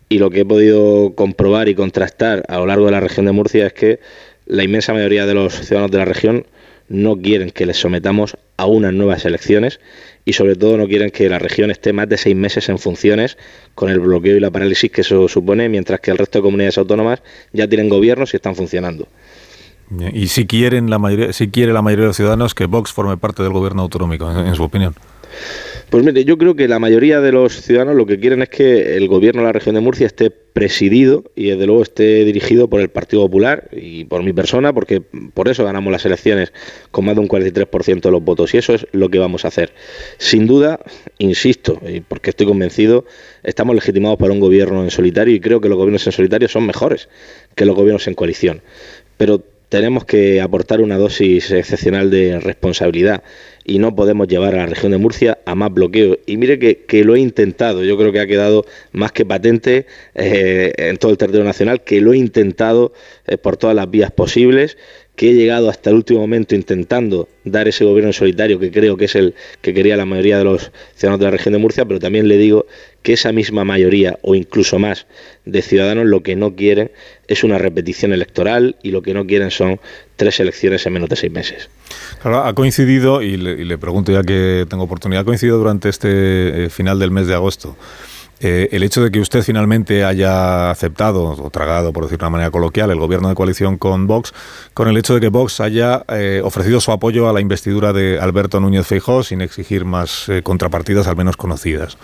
Y lo que he podido comprobar y contrastar a lo largo de la región de Murcia es que la inmensa mayoría de los ciudadanos de la región no quieren que les sometamos a unas nuevas elecciones y sobre todo no quieren que la región esté más de seis meses en funciones con el bloqueo y la parálisis que eso supone, mientras que el resto de comunidades autónomas ya tienen gobiernos y están funcionando. Y si quieren la mayoría, si quiere la mayoría de los ciudadanos que Vox forme parte del gobierno autonómico, en, en su opinión. Pues mire, yo creo que la mayoría de los ciudadanos lo que quieren es que el gobierno de la región de Murcia esté presidido y desde luego esté dirigido por el Partido Popular y por mi persona, porque por eso ganamos las elecciones con más de un 43% de los votos y eso es lo que vamos a hacer. Sin duda, insisto, y porque estoy convencido, estamos legitimados para un gobierno en solitario y creo que los gobiernos en solitario son mejores que los gobiernos en coalición. Pero tenemos que aportar una dosis excepcional de responsabilidad y no podemos llevar a la región de Murcia a más bloqueo. Y mire que, que lo he intentado, yo creo que ha quedado más que patente eh, en todo el territorio nacional, que lo he intentado eh, por todas las vías posibles, que he llegado hasta el último momento intentando dar ese gobierno solitario que creo que es el que quería la mayoría de los ciudadanos de la región de Murcia, pero también le digo que esa misma mayoría o incluso más de ciudadanos lo que no quieren es una repetición electoral y lo que no quieren son tres elecciones en menos de seis meses. Ha coincidido, y le, y le pregunto ya que tengo oportunidad, ha coincidido durante este eh, final del mes de agosto. Eh, el hecho de que usted finalmente haya aceptado o tragado, por decirlo de una manera coloquial, el gobierno de coalición con Vox, con el hecho de que Vox haya eh, ofrecido su apoyo a la investidura de Alberto Núñez Feijóo sin exigir más eh, contrapartidas, al menos conocidas.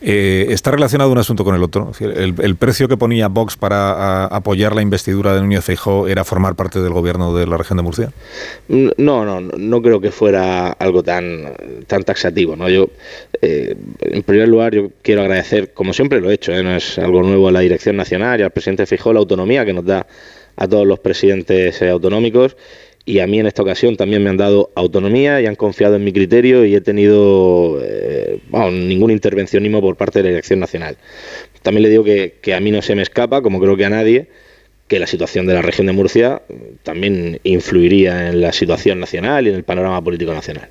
¿Está relacionado un asunto con el otro? Decir, El, precio que ponía Vox para apoyar la investidura de Núñez Feijóo era formar parte del gobierno de la región de Murcia. No, no, no creo que fuera algo tan, tan taxativo. ¿no? Yo, en primer lugar, yo quiero agradecer, como siempre lo he hecho, ¿eh? no es algo nuevo a la Dirección Nacional y al presidente Fijó la autonomía que nos da a todos los presidentes eh, autonómicos y a mí en esta ocasión también me han dado autonomía y han confiado en mi criterio y he tenido eh, ningún intervencionismo por parte de la Dirección Nacional. También le digo que, que a mí no se me escapa, como creo que a nadie, que la situación de la región de Murcia también influiría en la situación nacional y en el panorama político nacional.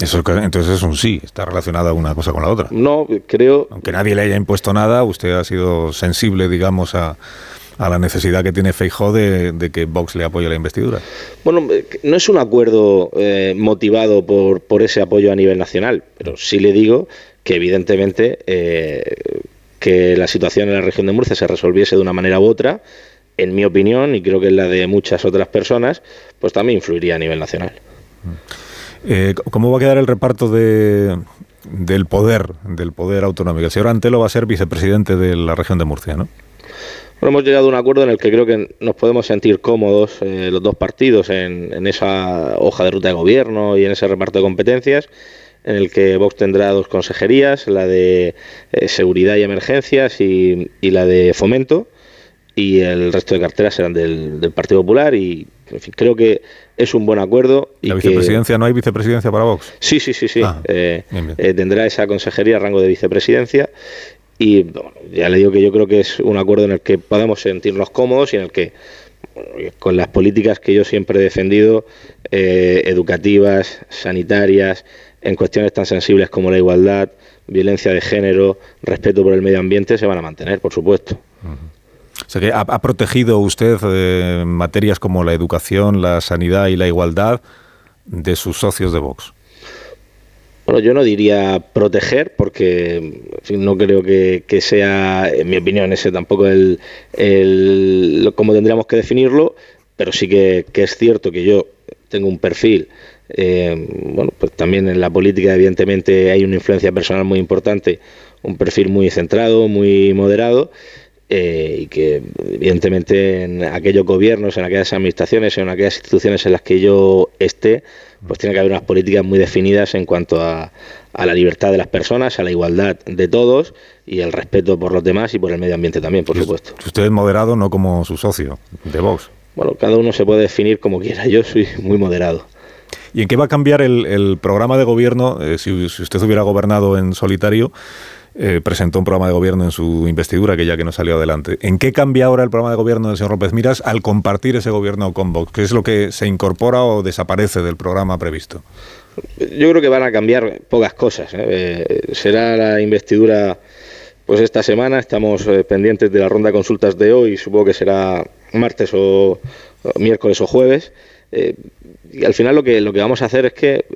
Eso, entonces es un sí, está relacionada una cosa con la otra. No, creo... Aunque nadie le haya impuesto nada, usted ha sido sensible, digamos, a, a la necesidad que tiene Feijó de, de, que Vox le apoye la investidura. Bueno, no es un acuerdo eh, motivado por, por, ese apoyo a nivel nacional, pero sí le digo que evidentemente eh, que la situación en la región de Murcia se resolviese de una manera u otra, en mi opinión, y creo que en la de muchas otras personas, pues también influiría a nivel nacional. Eh, ¿Cómo va a quedar el reparto de, del poder, del poder autonómico? El señor Antelo va a ser vicepresidente de la región de Murcia, ¿no? Bueno, hemos llegado a un acuerdo en el que creo que nos podemos sentir cómodos eh, los dos partidos en, esa hoja de ruta de gobierno y en ese reparto de competencias, en el que Vox tendrá dos consejerías, la de eh, seguridad y emergencias y, la de fomento, y el resto de carteras serán del, del Partido Popular y creo que es un buen acuerdo. Y ¿La vicepresidencia que, no hay vicepresidencia para Vox? Sí, sí, sí, sí. Ah, eh, bien, bien. Eh, tendrá esa consejería rango de vicepresidencia y bueno, ya le digo que yo creo que es un acuerdo en el que podemos sentirnos cómodos y en el que bueno, con las políticas que yo siempre he defendido, eh, educativas, sanitarias, en cuestiones tan sensibles como la igualdad, violencia de género, respeto por el medio ambiente, se van a mantener, por supuesto. Uh -huh. Sea que ha, protegido usted eh, materias como la educación, la sanidad y la igualdad de sus socios de Vox. Bueno, yo no diría proteger, porque no creo que, sea, en mi opinión, ese tampoco el, como tendríamos que definirlo, pero sí que, que es cierto que yo tengo un perfil, eh, bueno, pues también en la política evidentemente hay una influencia personal muy importante, un perfil muy centrado, muy moderado, eh, y que evidentemente en aquellos gobiernos, en aquellas administraciones, en aquellas instituciones en las que yo esté, pues tiene que haber unas políticas muy definidas en cuanto a, a la libertad de las personas, a la igualdad de todos y el respeto por los demás y por el medio ambiente también, por supuesto. Usted es moderado, no como su socio de Vox. Bueno, cada uno se puede definir como quiera. Yo soy muy moderado. ¿Y en qué va a cambiar el, el programa de gobierno eh, si, si, usted hubiera gobernado en solitario? Eh, presentó un programa de gobierno en su investidura que ya que no salió adelante. ¿En qué cambia ahora el programa de gobierno del señor López Miras al compartir ese gobierno con Vox? ¿Qué es lo que se incorpora o desaparece del programa previsto? Yo creo que van a cambiar pocas cosas. ¿eh? Eh, será la investidura pues esta semana, estamos pendientes de la ronda de consultas de hoy, supongo que será martes o, miércoles o jueves. Y al final lo que, lo que vamos a hacer es que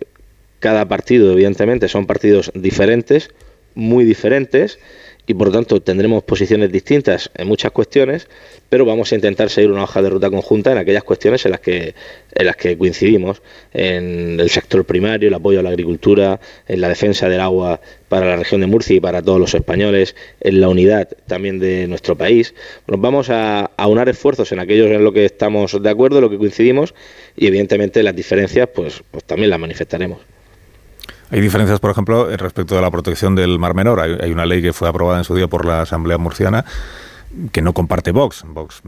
cada partido, evidentemente, son partidos diferentes, muy diferentes, y por tanto tendremos posiciones distintas en muchas cuestiones, pero vamos a intentar seguir una hoja de ruta conjunta en aquellas cuestiones en las que en las que coincidimos, en el sector primario, el apoyo a la agricultura, en la defensa del agua para la región de Murcia y para todos los españoles, en la unidad también de nuestro país. Nos vamos a aunar esfuerzos en aquellos en lo que estamos de acuerdo, en lo que coincidimos y evidentemente las diferencias pues, pues también las manifestaremos. Hay diferencias, por ejemplo, respecto de la protección del Mar Menor. Hay, una ley que fue aprobada en su día por la Asamblea Murciana que no comparte Vox. Vox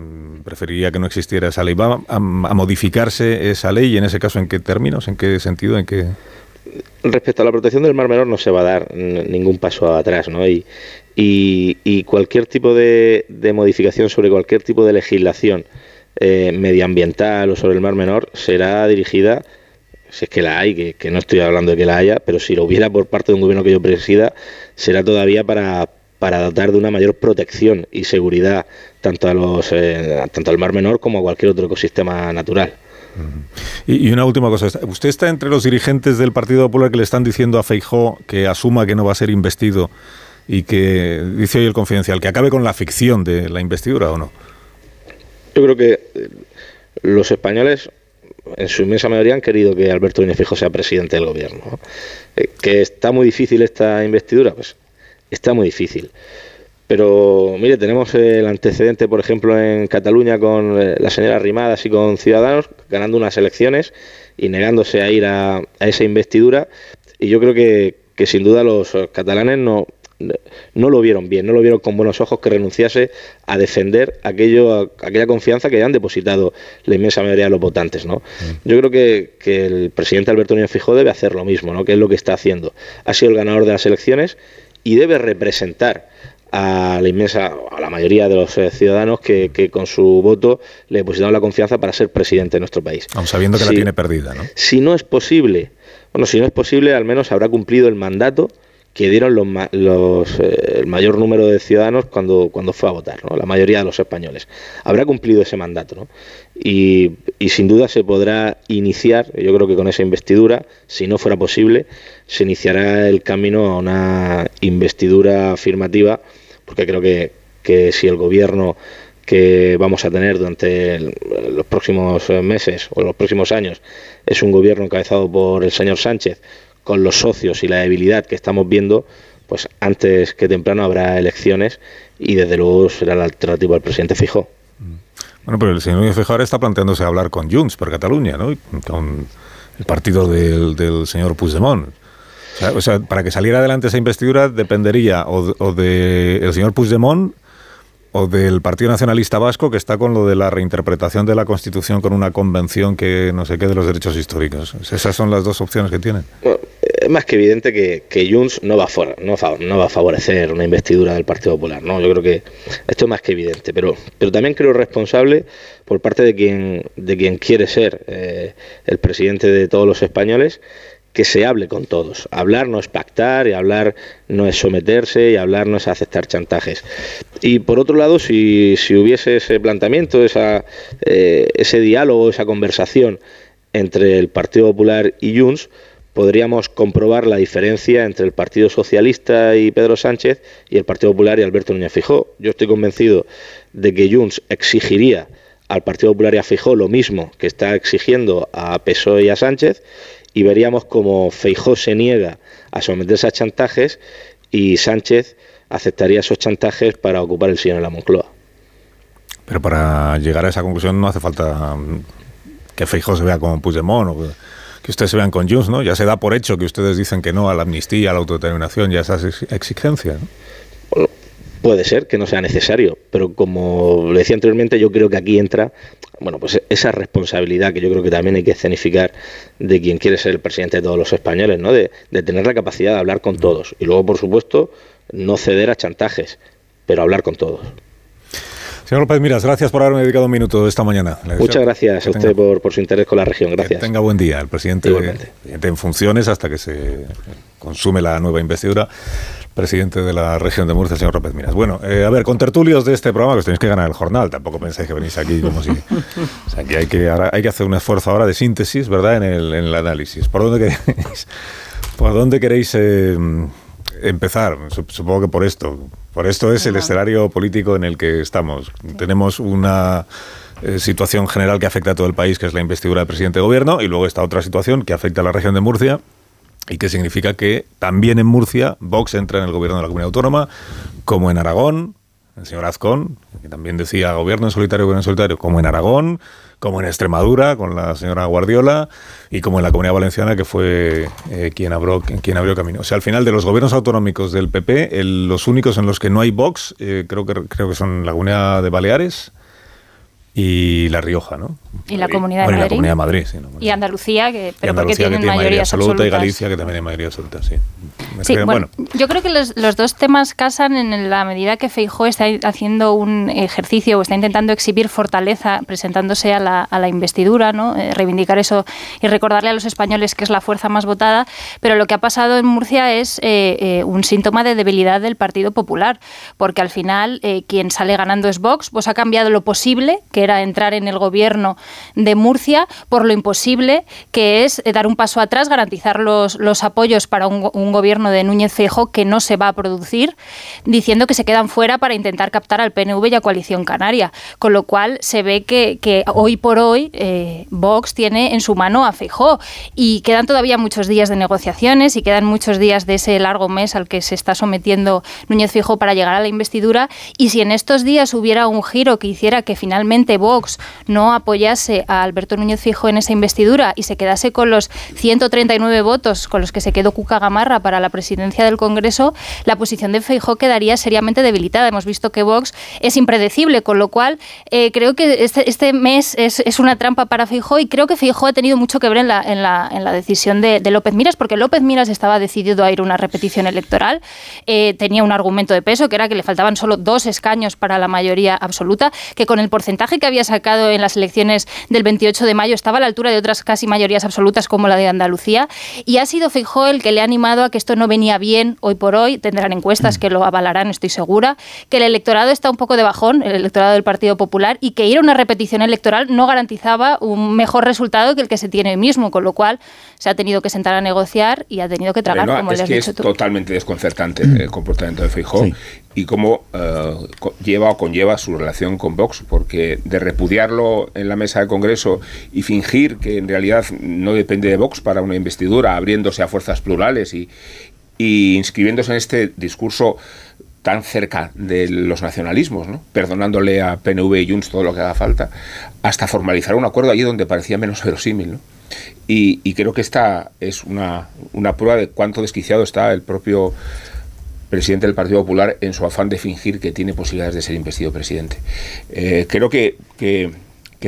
preferiría que no existiera esa ley. ¿Va a, modificarse esa ley y en ese caso en qué términos, en qué sentido, en qué...? Respecto a la protección del Mar Menor no se va a dar ningún paso atrás, ¿no? Y, cualquier tipo de, de, modificación sobre cualquier tipo de legislación eh, medioambiental o sobre el Mar Menor será dirigida si es que la hay, que, que, no estoy hablando de que la haya, pero si lo hubiera por parte de un gobierno que yo presida, será todavía para, para dotar de una mayor protección y seguridad tanto, a los, eh, tanto al Mar Menor como a cualquier otro ecosistema natural. Y, y, una última cosa, ¿usted está entre los dirigentes del Partido Popular que le están diciendo a Feijó que asuma que no va a ser investido y que, dice hoy el confidencial, que acabe con la ficción de la investidura o no? Yo creo que eh, los españoles en su inmensa mayoría han querido que Alberto Núñez Fijo sea presidente del gobierno. ¿no? Eh, que está muy difícil esta investidura, pues está muy difícil. Pero mire, tenemos el antecedente, por ejemplo, en Cataluña con eh, la señora Rimadas y con Ciudadanos ganando unas elecciones y negándose a ir a, a esa investidura. Y yo creo que, que sin duda los catalanes no, no lo vieron bien, no lo vieron con buenos ojos que renunciase a defender aquello, aquella confianza que han depositado la inmensa mayoría de los votantes. ¿no? Mm. Yo creo que, que, el presidente Alberto Núñez Fijó debe hacer lo mismo, ¿no? que es lo que está haciendo. Ha sido el ganador de las elecciones y debe representar a la inmensa, a la mayoría de los eh, ciudadanos que, que, con su voto le depositaron la confianza para ser presidente de nuestro país. Aun sabiendo que si, la tiene perdida, ¿no? Si no es posible, bueno, si no es posible, al menos habrá cumplido el mandato que dieron los, eh, el mayor número de ciudadanos cuando, fue a votar, la mayoría de los españoles. Habrá cumplido ese mandato y, y, sin duda se podrá iniciar, yo creo que con esa investidura, si no fuera posible, se iniciará el camino a una investidura afirmativa, porque creo que, si el gobierno que vamos a tener durante los próximos meses o los próximos años es un gobierno encabezado por el señor Sánchez, con los socios y la debilidad que estamos viendo, pues antes que temprano habrá elecciones y desde luego será la alternativa al presidente Fijo. Bueno, pero el señor Fijo ahora está planteándose hablar con Junts por Cataluña, ¿no? Con el partido del, del señor Puigdemont. O sea, o sea, para que saliera adelante esa investidura dependería o, o de el señor Puigdemont o del Partido Nacionalista Vasco que está con lo de la reinterpretación de la Constitución con una convención que no sé qué de los derechos históricos. Esas son las dos opciones que tienen. Bueno, es más que evidente que, que Junts no va, a no, va a favorecer una investidura del Partido Popular. ¿no? Yo creo que esto es más que evidente, pero, pero también creo responsable por parte de quien, de quien quiere ser eh, el presidente de todos los españoles que se hable con todos. Hablar no es pactar, y hablar no es someterse, y hablar no es aceptar chantajes. Y por otro lado, si, si hubiese ese planteamiento, esa, eh, ese diálogo, esa conversación entre el Partido Popular y Junts, podríamos comprobar la diferencia entre el Partido Socialista y Pedro Sánchez y el Partido Popular y Alberto Núñez Fijó. Yo estoy convencido de que Junts exigiría al Partido Popular y a Fijó lo mismo que está exigiendo a PSOE y a Sánchez y veríamos como Feijó se niega a someterse a chantajes y Sánchez aceptaría esos chantajes para ocupar el sillón en la Moncloa. Pero para llegar a esa conclusión no hace falta que Feijóo se vea como Puigdemont o que ustedes se vean con Junts, ¿no? Ya se da por hecho que ustedes dicen que no a la amnistía, a la autodeterminación y a esas ex- exigencias. ¿no? Puede ser que no sea necesario, pero como le decía anteriormente, yo creo que aquí entra, bueno, pues esa responsabilidad que yo creo que también hay que escenificar de quien quiere ser el presidente de todos los españoles, ¿no? De tener la capacidad de hablar con todos y luego, por supuesto, no ceder a chantajes, pero hablar con todos. Señor López Miras, gracias por haberme dedicado un minuto esta mañana. Muchas gracias a usted tenga- por, por su interés con la región. Que Gracias. tenga buen día, el presidente, Igualmente. en funciones hasta que se consume la nueva investidura. Presidente de la región de Murcia, el señor López Miras. Bueno, eh, a ver, con tertulios de este programa, que os tenéis que ganar el jornal. Tampoco pensáis que venís aquí como si. [LAUGHS] O sea, que hay que, ahora hay que hacer un esfuerzo ahora de síntesis, ¿verdad? En el, en el análisis. ¿Por dónde queréis, [LAUGHS] por dónde queréis eh, empezar? Sup- Supongo que por esto. Por esto es el escenario político en el que estamos. Tenemos una eh, situación general que afecta a todo el país, que es la investidura del presidente de gobierno, y luego está otra situación que afecta a la región de Murcia, y que significa que también en Murcia Vox entra en el gobierno de la comunidad autónoma, como en Aragón, el señor Azcón, que también decía gobierno en solitario, gobierno en solitario, como en Aragón, como en Extremadura, con la señora Guardiola, y como en la comunidad valenciana, que fue eh, quien, abrió, quien abrió camino. O sea, al final de los gobiernos autonómicos del PP, el- los únicos en los que no hay Vox, eh, creo, que, creo que son la comunidad de Baleares y La Rioja, ¿no? Y la Comunidad de Bueno, y la Madrid. Comunidad de Madrid, sí. ¿no? Y Andalucía, que, Y pero porque Andalucía, que tiene mayorías absoluta, y absolutas. Galicia, que también hay mayoría absoluta, sí. Sí, Pero, bueno, yo creo que los, los dos temas casan en la medida que Feijó está haciendo un ejercicio o está intentando exhibir fortaleza presentándose a la, a la investidura, ¿no? Eh, reivindicar eso y recordarle a los españoles que es la fuerza más votada, pero lo que ha pasado en Murcia es eh, eh, un síntoma de debilidad del Partido Popular, porque al final eh, quien sale ganando es Vox, pues ha cambiado lo posible, que era entrar en el gobierno de Murcia, por lo imposible, que es eh, dar un paso atrás, garantizar los, los apoyos para un, go- un gobierno de Núñez Feijóo que no se va a producir, diciendo que se quedan fuera para intentar captar al PNV y a Coalición Canaria. Con lo cual se ve que, que hoy por hoy eh, Vox tiene en su mano a Feijóo y quedan todavía muchos días de negociaciones y quedan muchos días de ese largo mes al que se está sometiendo Núñez Feijóo para llegar a la investidura y si en estos días hubiera un giro que hiciera que finalmente Vox no apoyase a Alberto Núñez Feijóo en esa investidura y se quedase con los 139 votos con los que se quedó Cuca Gamarra para la presidencia del Congreso, la posición de Feijóo quedaría seriamente debilitada. Hemos visto que Vox es impredecible, con lo cual eh, creo que este, este mes es, es una trampa para Feijóo y creo que Feijóo ha tenido mucho que ver en la, en la, en la decisión de, de López Miras, porque López Miras estaba decidido a ir a una repetición electoral, eh, tenía un argumento de peso, que era que le faltaban solo dos escaños para la mayoría absoluta, que con el porcentaje que había sacado en las elecciones del 28 de mayo estaba a la altura de otras casi mayorías absolutas como la de Andalucía, y ha sido Feijóo el que le ha animado a que esto no venía bien hoy por hoy, tendrán encuestas que lo avalarán, estoy segura, que el electorado está un poco de bajón, el electorado del Partido Popular, y que ir a una repetición electoral no garantizaba un mejor resultado que el que se tiene hoy mismo, con lo cual se ha tenido que sentar a negociar y ha tenido que tragar, como es le has que dicho es tú. totalmente desconcertante el comportamiento de Feijóo y cómo eh, lleva o conlleva su relación con Vox, porque de repudiarlo en la mesa del Congreso y fingir que en realidad no depende de Vox para una investidura, abriéndose a fuerzas plurales y, y inscribiéndose en este discurso tan cerca de los nacionalismos, ¿no? perdonándole a PNV y Junts todo lo que haga falta, hasta formalizar un acuerdo allí donde parecía menos verosímil. ¿no? Y, creo que esta es una, una prueba de cuánto desquiciado está el propio presidente del Partido Popular en su afán de fingir que tiene posibilidades de ser investido presidente. Eh, creo que, que,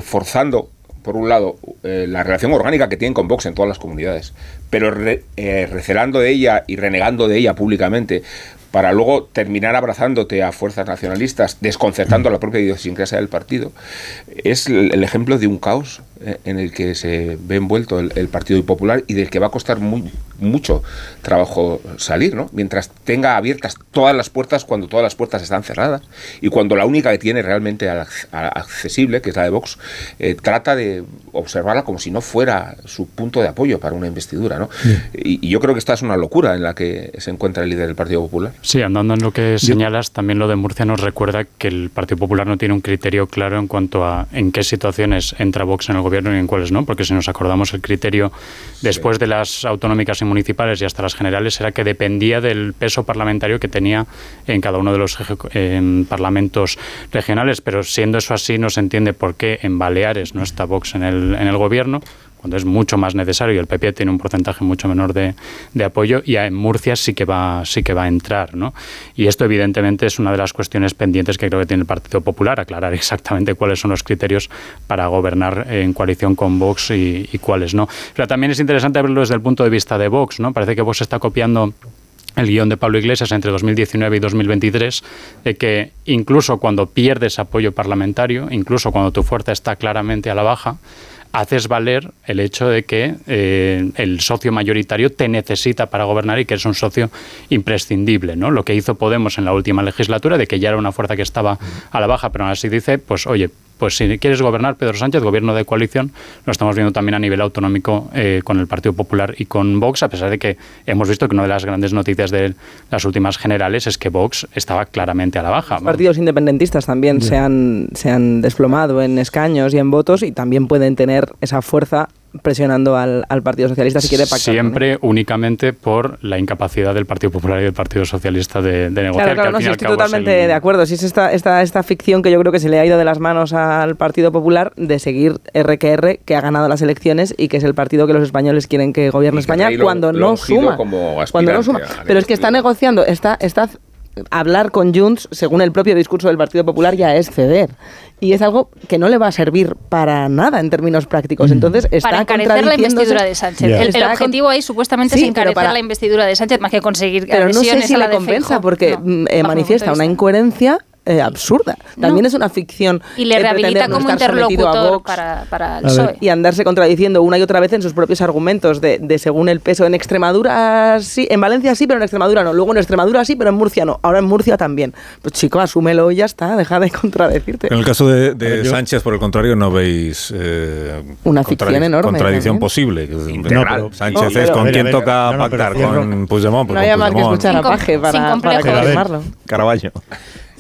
forzando, por un lado, eh, la relación orgánica que tienen con Vox en todas las comunidades, pero eh, recelando de ella y renegando de ella públicamente, para luego terminar abrazándote a fuerzas nacionalistas, desconcertando a la propia idiosincrasia del partido, es el, ejemplo de un caos en el que se ve envuelto el, el Partido Popular y del que va a costar muy- mucho trabajo salir, ¿no? Mientras tenga abiertas todas las puertas cuando todas las puertas están cerradas y cuando la única que tiene realmente a- accesible, que es la de Vox, eh, trata de observarla como si no fuera su punto de apoyo para una investidura, ¿no? Y, y yo creo que esta es una locura en la que se encuentra el líder del Partido Popular. Sí, andando en lo que señalas, también lo de Murcia nos recuerda que el Partido Popular no tiene un criterio claro en cuanto a en qué situaciones entra Vox en el gobierno y en cuáles no, porque si nos acordamos el criterio después de las autonómicas y municipales y hasta las generales era que dependía del peso parlamentario que tenía en cada uno de los en parlamentos regionales, pero siendo eso así no se entiende por qué en Baleares no está Vox en el, en el gobierno cuando es mucho más necesario y el PP tiene un porcentaje mucho menor de, apoyo y en Murcia sí que va sí que va a entrar ¿no? y esto evidentemente es una de las cuestiones pendientes que creo que tiene el Partido Popular aclarar [LAUGHS] exactamente cuáles son los criterios para gobernar en coalición con Vox y, y cuáles no pero también es interesante verlo desde el punto de vista de Vox ¿no? parece que Vox está copiando el guion de Pablo Iglesias entre 2019 y 2023, de que incluso cuando pierdes apoyo parlamentario, incluso cuando tu fuerza está claramente a la baja, haces valer el hecho de que eh, el socio mayoritario te necesita para gobernar y que es un socio imprescindible, ¿no? Lo que hizo Podemos en la última legislatura, de que ya era una fuerza que estaba a la baja, pero aún así dice, pues oye, pues si quieres gobernar Pedro Sánchez, gobierno de coalición, lo estamos viendo también a nivel autonómico eh, con el Partido Popular y con Vox, a pesar de que hemos visto que una de las grandes noticias de las últimas generales es que Vox estaba claramente a la baja. Los partidos independentistas también se, han, se han desplomado en escaños y en votos y también pueden tener esa fuerza presionando al, al Partido Socialista si quiere pactar. Siempre únicamente por la incapacidad del Partido Popular y del Partido Socialista de, de negociar. Claro, claro, que al no, sí, estoy es totalmente el- de acuerdo. Si es esta, esta, esta ficción que yo creo que se le ha ido de las manos al Partido Popular de seguir RQR, que ha ganado las elecciones y que es el partido que los españoles quieren que gobierne que España lo- cuando lo no suma. como Cuando no suma. a la Pero es que está negociando, está, está hablar con Junts, según el propio discurso del Partido Popular, ya es ceder. Y es algo que no le va a servir para nada en términos prácticos. Entonces está para encarecer la investidura de Sánchez. El, objetivo ahí supuestamente Sí, es encarecer para- la investidura de Sánchez más que conseguir Pero no sé si a la le compensa porque No, mm, eh, manifiesta una incoherencia eh, absurda. También No. es una ficción. Y le eh, rehabilita como interlocutor Vox para, para el a ver, PSOE. y andarse contradiciendo una y otra vez en sus propios argumentos de, de según el peso. En Extremadura sí, en Valencia sí, pero en Extremadura no. Luego en Extremadura sí, pero en Murcia no. Ahora en Murcia también. Pues chico, asúmelo y ya está, deja de contradecirte. En el caso de, Sánchez, por el contrario, no veis eh, Una ficción enorme contradicción también. posible. No, pero- Sánchez No, es con ver, ver, toca pactar, con Puigdemont. pues no haya más que escuchar a Paje sin para, para complejos.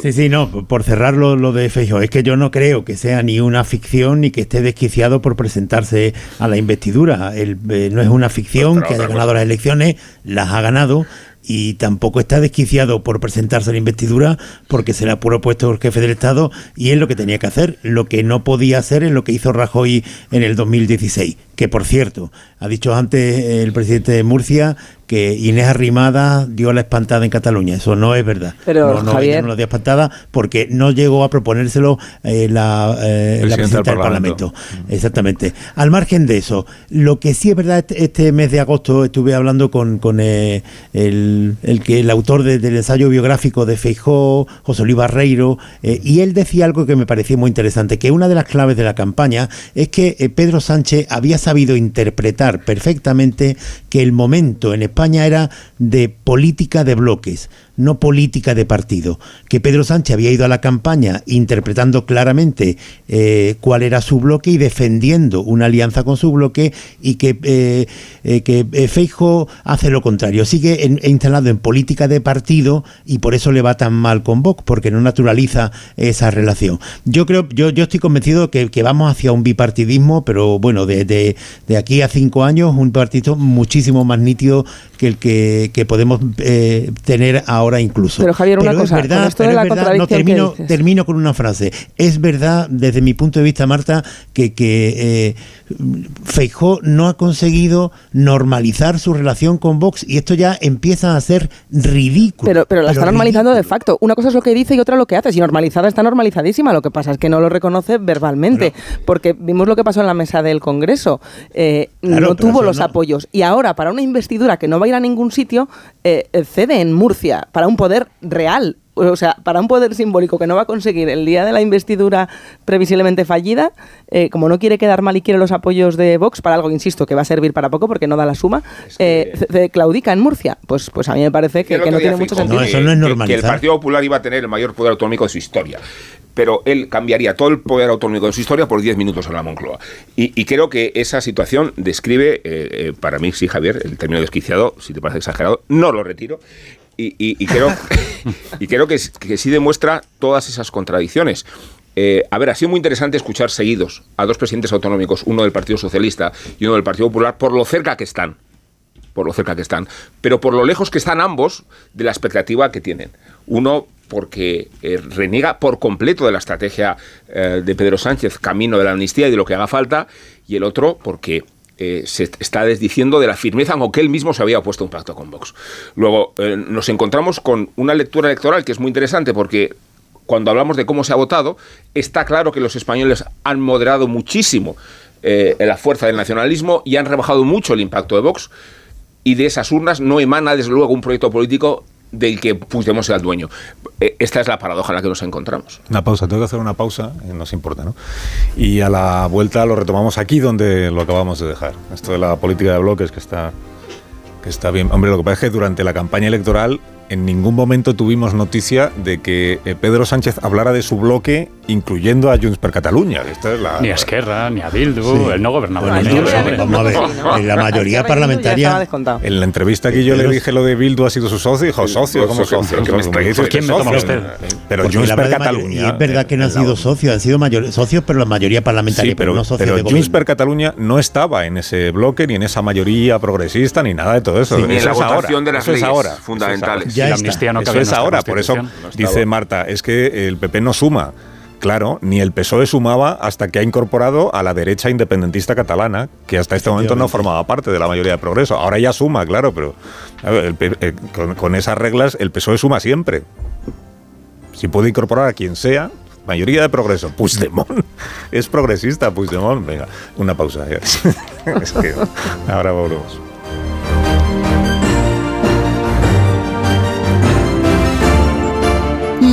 Sí, sí, no, por cerrarlo lo de Feijóo, es que yo no creo que sea ni una ficción ni que esté desquiciado por presentarse a la investidura. Eh, no es una ficción Otra- que haya ganado las elecciones, las ha ganado y tampoco está desquiciado por presentarse a la investidura porque se le ha propuesto el jefe del Estado y es lo que tenía que hacer. Lo que no podía hacer es lo que hizo Rajoy en el 2016, que por cierto, ha dicho antes el presidente de Murcia que Inés Arrimada dio la espantada en Cataluña. Eso no es verdad. Pero, no, no, Javier- no la dio espantada porque no llegó a proponérselo eh, la, eh, la Presidenta del Parlamento. Exactamente. Al margen de eso, lo que sí es verdad, este, este mes de agosto estuve hablando con, con eh, el, el que el autor de- del ensayo biográfico de Feijó, José Luis Barreiro, eh, y él decía algo que me pareció muy interesante, que una de las claves de la campaña es que eh, Pedro Sánchez había sabido interpretar perfectamente que el momento en España era de política de bloques, no política de partido. Que Pedro Sánchez había ido a la campaña interpretando claramente eh, cuál era su bloque y defendiendo una alianza con su bloque y que, eh, eh, que Feijóo hace lo contrario, sigue en- instalado en política de partido y por eso le va tan mal con Vox, porque no naturaliza esa relación. Yo creo, yo, yo estoy convencido que, que vamos hacia un bipartidismo, pero bueno, de, de- de aquí a cinco años, un partido muchísimo más nítido que el que, que podemos tener ahora incluso. Pero, Javier, una es cosa, verdad, con esto de pero la es verdad, no, termino, termino con una frase. Es verdad, desde mi punto de vista, Marta, que, que eh, Feijó no ha conseguido normalizar su relación con Vox y esto ya empieza a ser ridículo. Pero, pero la está normalizando de facto. Una cosa es lo que dice y otra lo que hace. Si normalizada está normalizadísima, lo que pasa es que no lo reconoce verbalmente. Porque vimos lo que pasó en la mesa del Congreso. Eh, Claro, no tuvo los no. apoyos. Y ahora, para una investidura que no va a ir a ningún sitio, eh, eh, cede en Murcia para un poder real. O sea, para un poder simbólico que no va a conseguir el día de la investidura previsiblemente fallida, eh, como no quiere quedar mal y quiere los apoyos de Vox para algo, insisto, que va a servir para poco porque no da la suma, eh, claudica en Murcia. Pues, pues a mí me parece que, no tiene mucho sentido. No, eso no es que- Que, normalizar. el Partido Popular iba a tener el mayor poder autonómico de su historia. Pero él cambiaría todo el poder autonómico de su historia por 10 minutos en la Moncloa. Y, y creo que esa situación describe, eh, eh, para mí sí, Javier, el término desquiciado, si te parece exagerado, no lo retiro. Y, creo, [LAUGHS] [LAUGHS] y creo que, que sí demuestra todas esas contradicciones. Eh, a ver, ha sido muy interesante escuchar seguidos a dos presidentes autonómicos, uno del Partido Socialista y uno del Partido Popular, por lo cerca que están. Por lo cerca que están. Pero por lo lejos que están ambos de la expectativa que tienen. Uno porque eh, reniega por completo de la estrategia eh, de Pedro Sánchez, camino de la amnistía y de lo que haga falta, y el otro porque se está desdiciendo de la firmeza aunque él mismo se había opuesto a un pacto con Vox. Luego, nos encontramos con una lectura electoral que es muy interesante porque cuando hablamos de cómo se ha votado, está claro que los españoles han moderado muchísimo eh, la fuerza del nacionalismo y han rebajado mucho el impacto de Vox. Y de esas urnas no emana, desde luego, un proyecto político del que Puigdemont sea dueño. Eh, esta es la paradoja en la que nos encontramos. Una pausa, tengo que hacer una pausa, eh, nos importa, ¿no? Y a la vuelta lo retomamos aquí donde lo acabamos de dejar. Esto de la política de bloques que está, que está bien. Hombre, lo que pasa es que durante la campaña electoral en ningún momento tuvimos noticia de que eh, Pedro Sánchez hablara de su bloque, incluyendo a Junts per Catalunya. ni a Esquerra, ni a Bildu, el no gobernaba. vamos a ver, en la mayoría parlamentaria. En la entrevista que yo le dije lo de Bildu ha sido su socio, dijo socio, ¿cómo socio? ¿Quién me toma usted? Pero Junts per Catalunya. Es verdad que no han sido socios, han sido socios, pero la mayoría parlamentaria, pero, no socios pero Junts per Catalunya no estaba en ese bloque, ni en esa mayoría progresista, ni nada de todo eso. ni en la votación de las leyes fundamentales ya amnistía no eso es ahora, por eso dice Marta, es que el PP no suma. Claro, ni el PSOE sumaba hasta que ha incorporado a la derecha independentista catalana, que hasta este momento no formaba parte de la mayoría de progreso. Ahora ya suma, claro, pero eh, con, esas reglas el PSOE suma siempre. Si puede incorporar a quien sea, mayoría de progreso. Puigdemont [LAUGHS] es progresista, Puigdemont. Venga, una pausa. [LAUGHS] es que ahora volvemos.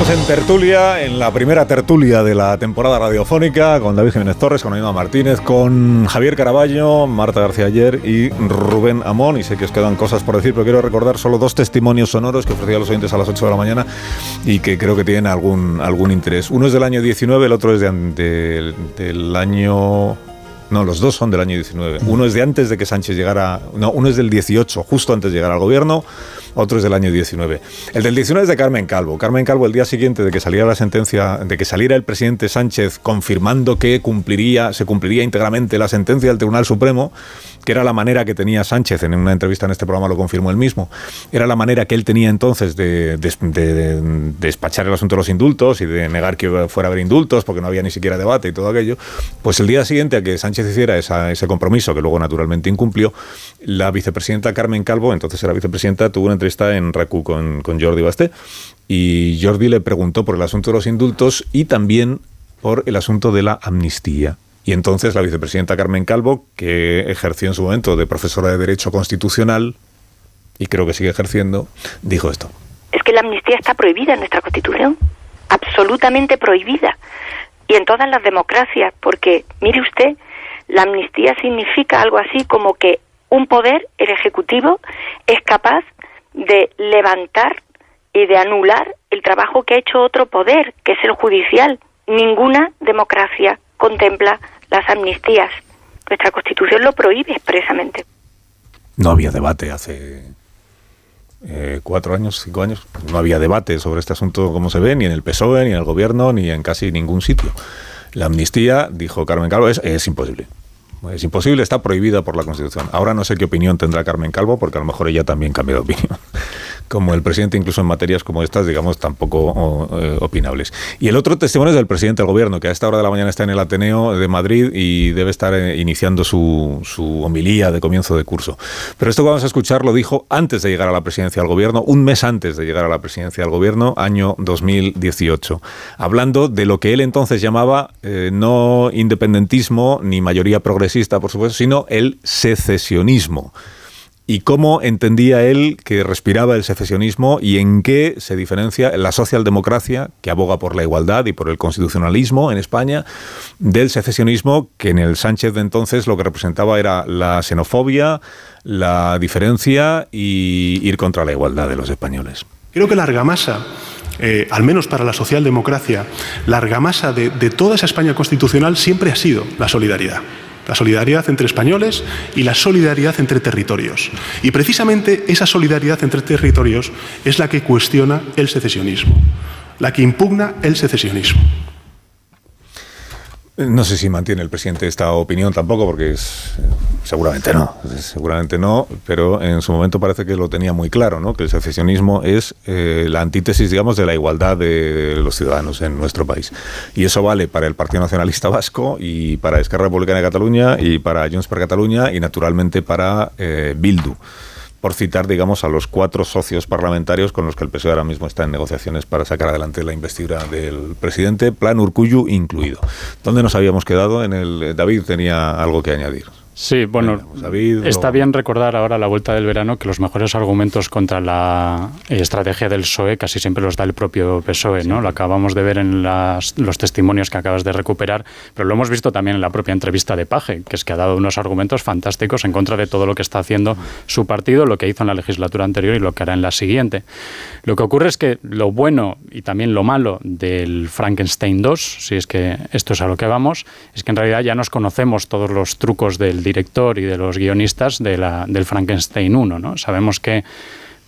Estamos en tertulia, en la primera tertulia de la temporada radiofónica, con David Jiménez Torres, con Aníbal Martínez, con Javier Caraballo, Marta García Ayer y Rubén Amón. Y sé que os quedan cosas por decir, pero quiero recordar solo dos testimonios sonoros que ofrecía a los oyentes a las 8 de la mañana y que creo que tienen algún, algún interés. Uno es del año 19, el otro es de, del año no, los dos son del año 19. Uno es de antes de que Sánchez llegara, no, uno es del 18, justo antes de llegar al gobierno, otro es del año 19. El del 19 es de Carmen Calvo. Carmen Calvo, el día siguiente de que saliera la sentencia, de que saliera el presidente Sánchez confirmando que cumpliría, se cumpliría íntegramente la sentencia del Tribunal Supremo, que era la manera que tenía Sánchez, en una entrevista en este programa lo confirmó él mismo, era la manera que él tenía entonces de, despachar el asunto de los indultos y de negar que fuera a haber indultos porque no había ni siquiera debate y todo aquello, pues el día siguiente a que Sánchez hiciera ese compromiso, que luego naturalmente incumplió, la vicepresidenta Carmen Calvo, entonces era vicepresidenta, tuvo una entrevista en RACU con, con Jordi Basté y Jordi le preguntó por el asunto de los indultos y también por el asunto de la amnistía. Y entonces la vicepresidenta Carmen Calvo, que ejerció en su momento de profesora de Derecho Constitucional, y creo que sigue ejerciendo, dijo esto. Es que la amnistía está prohibida en nuestra Constitución, absolutamente prohibida, y en todas las democracias, porque, mire usted, la amnistía significa algo así como que un poder, el Ejecutivo, es capaz de levantar y de anular el trabajo que ha hecho otro poder, que es el judicial. Ninguna democracia contempla las amnistías. Nuestra Constitución lo prohíbe expresamente. No había debate hace eh, cuatro años, cinco años. No había debate sobre este asunto como se ve, ni en el PSOE, ni en el gobierno, ni en casi ningún sitio. La amnistía, dijo Carmen Calvo, es, es imposible. Es imposible, está prohibida por la Constitución. Ahora no sé qué opinión tendrá Carmen Calvo, porque a lo mejor ella también cambia de opinión como el presidente, incluso en materias como estas, digamos, tampoco eh, opinables. Y el otro testimonio es del presidente del gobierno, que a esta hora de la mañana está en el Ateneo de Madrid y debe estar eh, iniciando su, su homilía de comienzo de curso. Pero esto que vamos a escuchar lo dijo antes de llegar a la presidencia del gobierno, un mes antes de llegar a la presidencia del gobierno, año 2018, hablando de lo que él entonces llamaba eh, no independentismo ni mayoría progresista, por supuesto, sino el secesionismo y cómo entendía él que respiraba el secesionismo y en qué se diferencia la socialdemocracia, que aboga por la igualdad y por el constitucionalismo en España, del secesionismo, que en el Sánchez de entonces lo que representaba era la xenofobia, la diferencia y ir contra la igualdad de los españoles. Creo que la argamasa eh, al menos para la socialdemocracia, la argamasa de toda esa España constitucional siempre ha sido la solidaridad la solidaridad entre españoles y la solidaridad entre territorios. Y precisamente esa solidaridad entre territorios es la que cuestiona el secesionismo, la que impugna el secesionismo. No sé si mantiene el presidente esta opinión tampoco, porque es, seguramente no, seguramente no, pero en su momento parece que lo tenía muy claro, ¿no? que el secesionismo es eh, la antítesis, digamos, de la igualdad de los ciudadanos en nuestro país. Y eso vale para el Partido Nacionalista Vasco y para Esquerra Republicana de Cataluña y para Junts per Cataluña y naturalmente para eh, Bildu por citar, digamos, a los cuatro socios parlamentarios con los que el PSOE ahora mismo está en negociaciones para sacar adelante la investidura del presidente, plan Urcuyu incluido. ¿Dónde nos habíamos quedado? En el David tenía algo que añadir. Sí, bueno, pues está bien recordar ahora a la vuelta del verano que los mejores argumentos contra la estrategia del PSOE casi siempre los da el propio PSOE, ¿no? Lo acabamos de ver en los testimonios que acabas de recuperar, pero lo hemos visto también en la propia entrevista de Paje, que es que ha dado unos argumentos fantásticos en contra de todo lo que está haciendo su partido, lo que hizo en la legislatura anterior y lo que hará en la siguiente. Lo que ocurre es que lo bueno y también lo malo del Frankenstein 2, si es que esto es a lo que vamos, es que en realidad ya nos conocemos todos los trucos del director y de los guionistas de la, del Frankenstein 1. ¿no? Sabemos que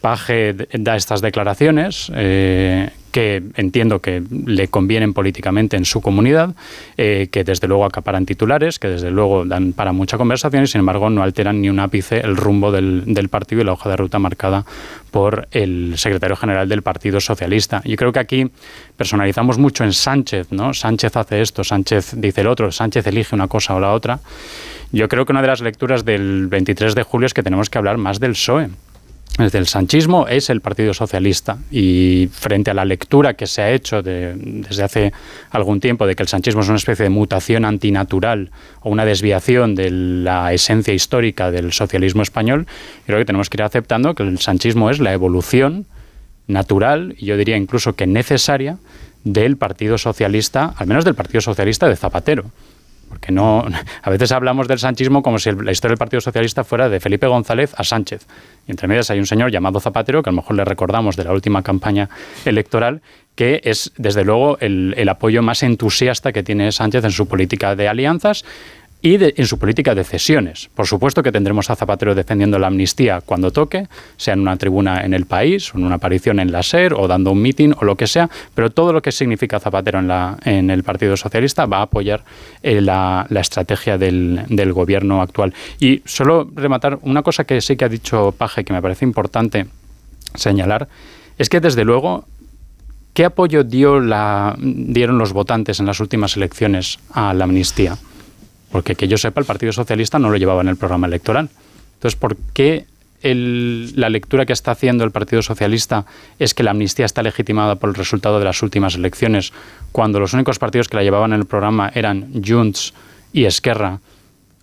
Page da estas declaraciones eh, que entiendo que le convienen políticamente en su comunidad, eh, que desde luego acaparan titulares, que desde luego dan para mucha conversación y sin embargo no alteran ni un ápice el rumbo del, del partido y la hoja de ruta marcada por el secretario general del Partido Socialista. Yo creo que aquí personalizamos mucho en Sánchez, ¿no? Sánchez hace esto, Sánchez dice el otro, Sánchez elige una cosa o la otra. Yo creo que una de las lecturas del 23 de julio es que tenemos que hablar más del PSOE. Desde el sanchismo es el Partido Socialista y frente a la lectura que se ha hecho desde hace algún tiempo de que el sanchismo es una especie de mutación antinatural o una desviación de la esencia histórica del socialismo español, creo que tenemos que ir aceptando que el sanchismo es la evolución natural y yo diría incluso que necesaria del Partido Socialista, al menos del Partido Socialista de Zapatero porque no [LAUGHS] a veces hablamos del sanchismo como si la historia del Partido Socialista fuera de Felipe González a Sánchez. Y entre medias hay un señor llamado Zapatero, que a lo mejor le recordamos de la última campaña electoral, que es desde luego el, el apoyo más entusiasta que tiene Sánchez en su política de alianzas y en su política de cesiones. Por supuesto que tendremos a Zapatero defendiendo la amnistía cuando toque, sea en una tribuna en el país, o en una aparición en la SER, o dando un mitin, o lo que sea, pero todo lo que significa Zapatero en, la, en el Partido Socialista va a apoyar eh, la, estrategia del, del, gobierno actual. Y solo rematar una cosa que sí que ha dicho Paje, que me parece importante señalar, es que desde luego ¿Qué apoyo dio la, dieron los votantes en las últimas elecciones a la amnistía? Porque que yo sepa, el Partido Socialista no lo llevaba en el programa electoral. Entonces, ¿por qué la lectura que está haciendo el Partido Socialista es que la amnistía está legitimada por el resultado de las últimas elecciones, cuando los únicos partidos que la llevaban en el programa eran Junts y Esquerra,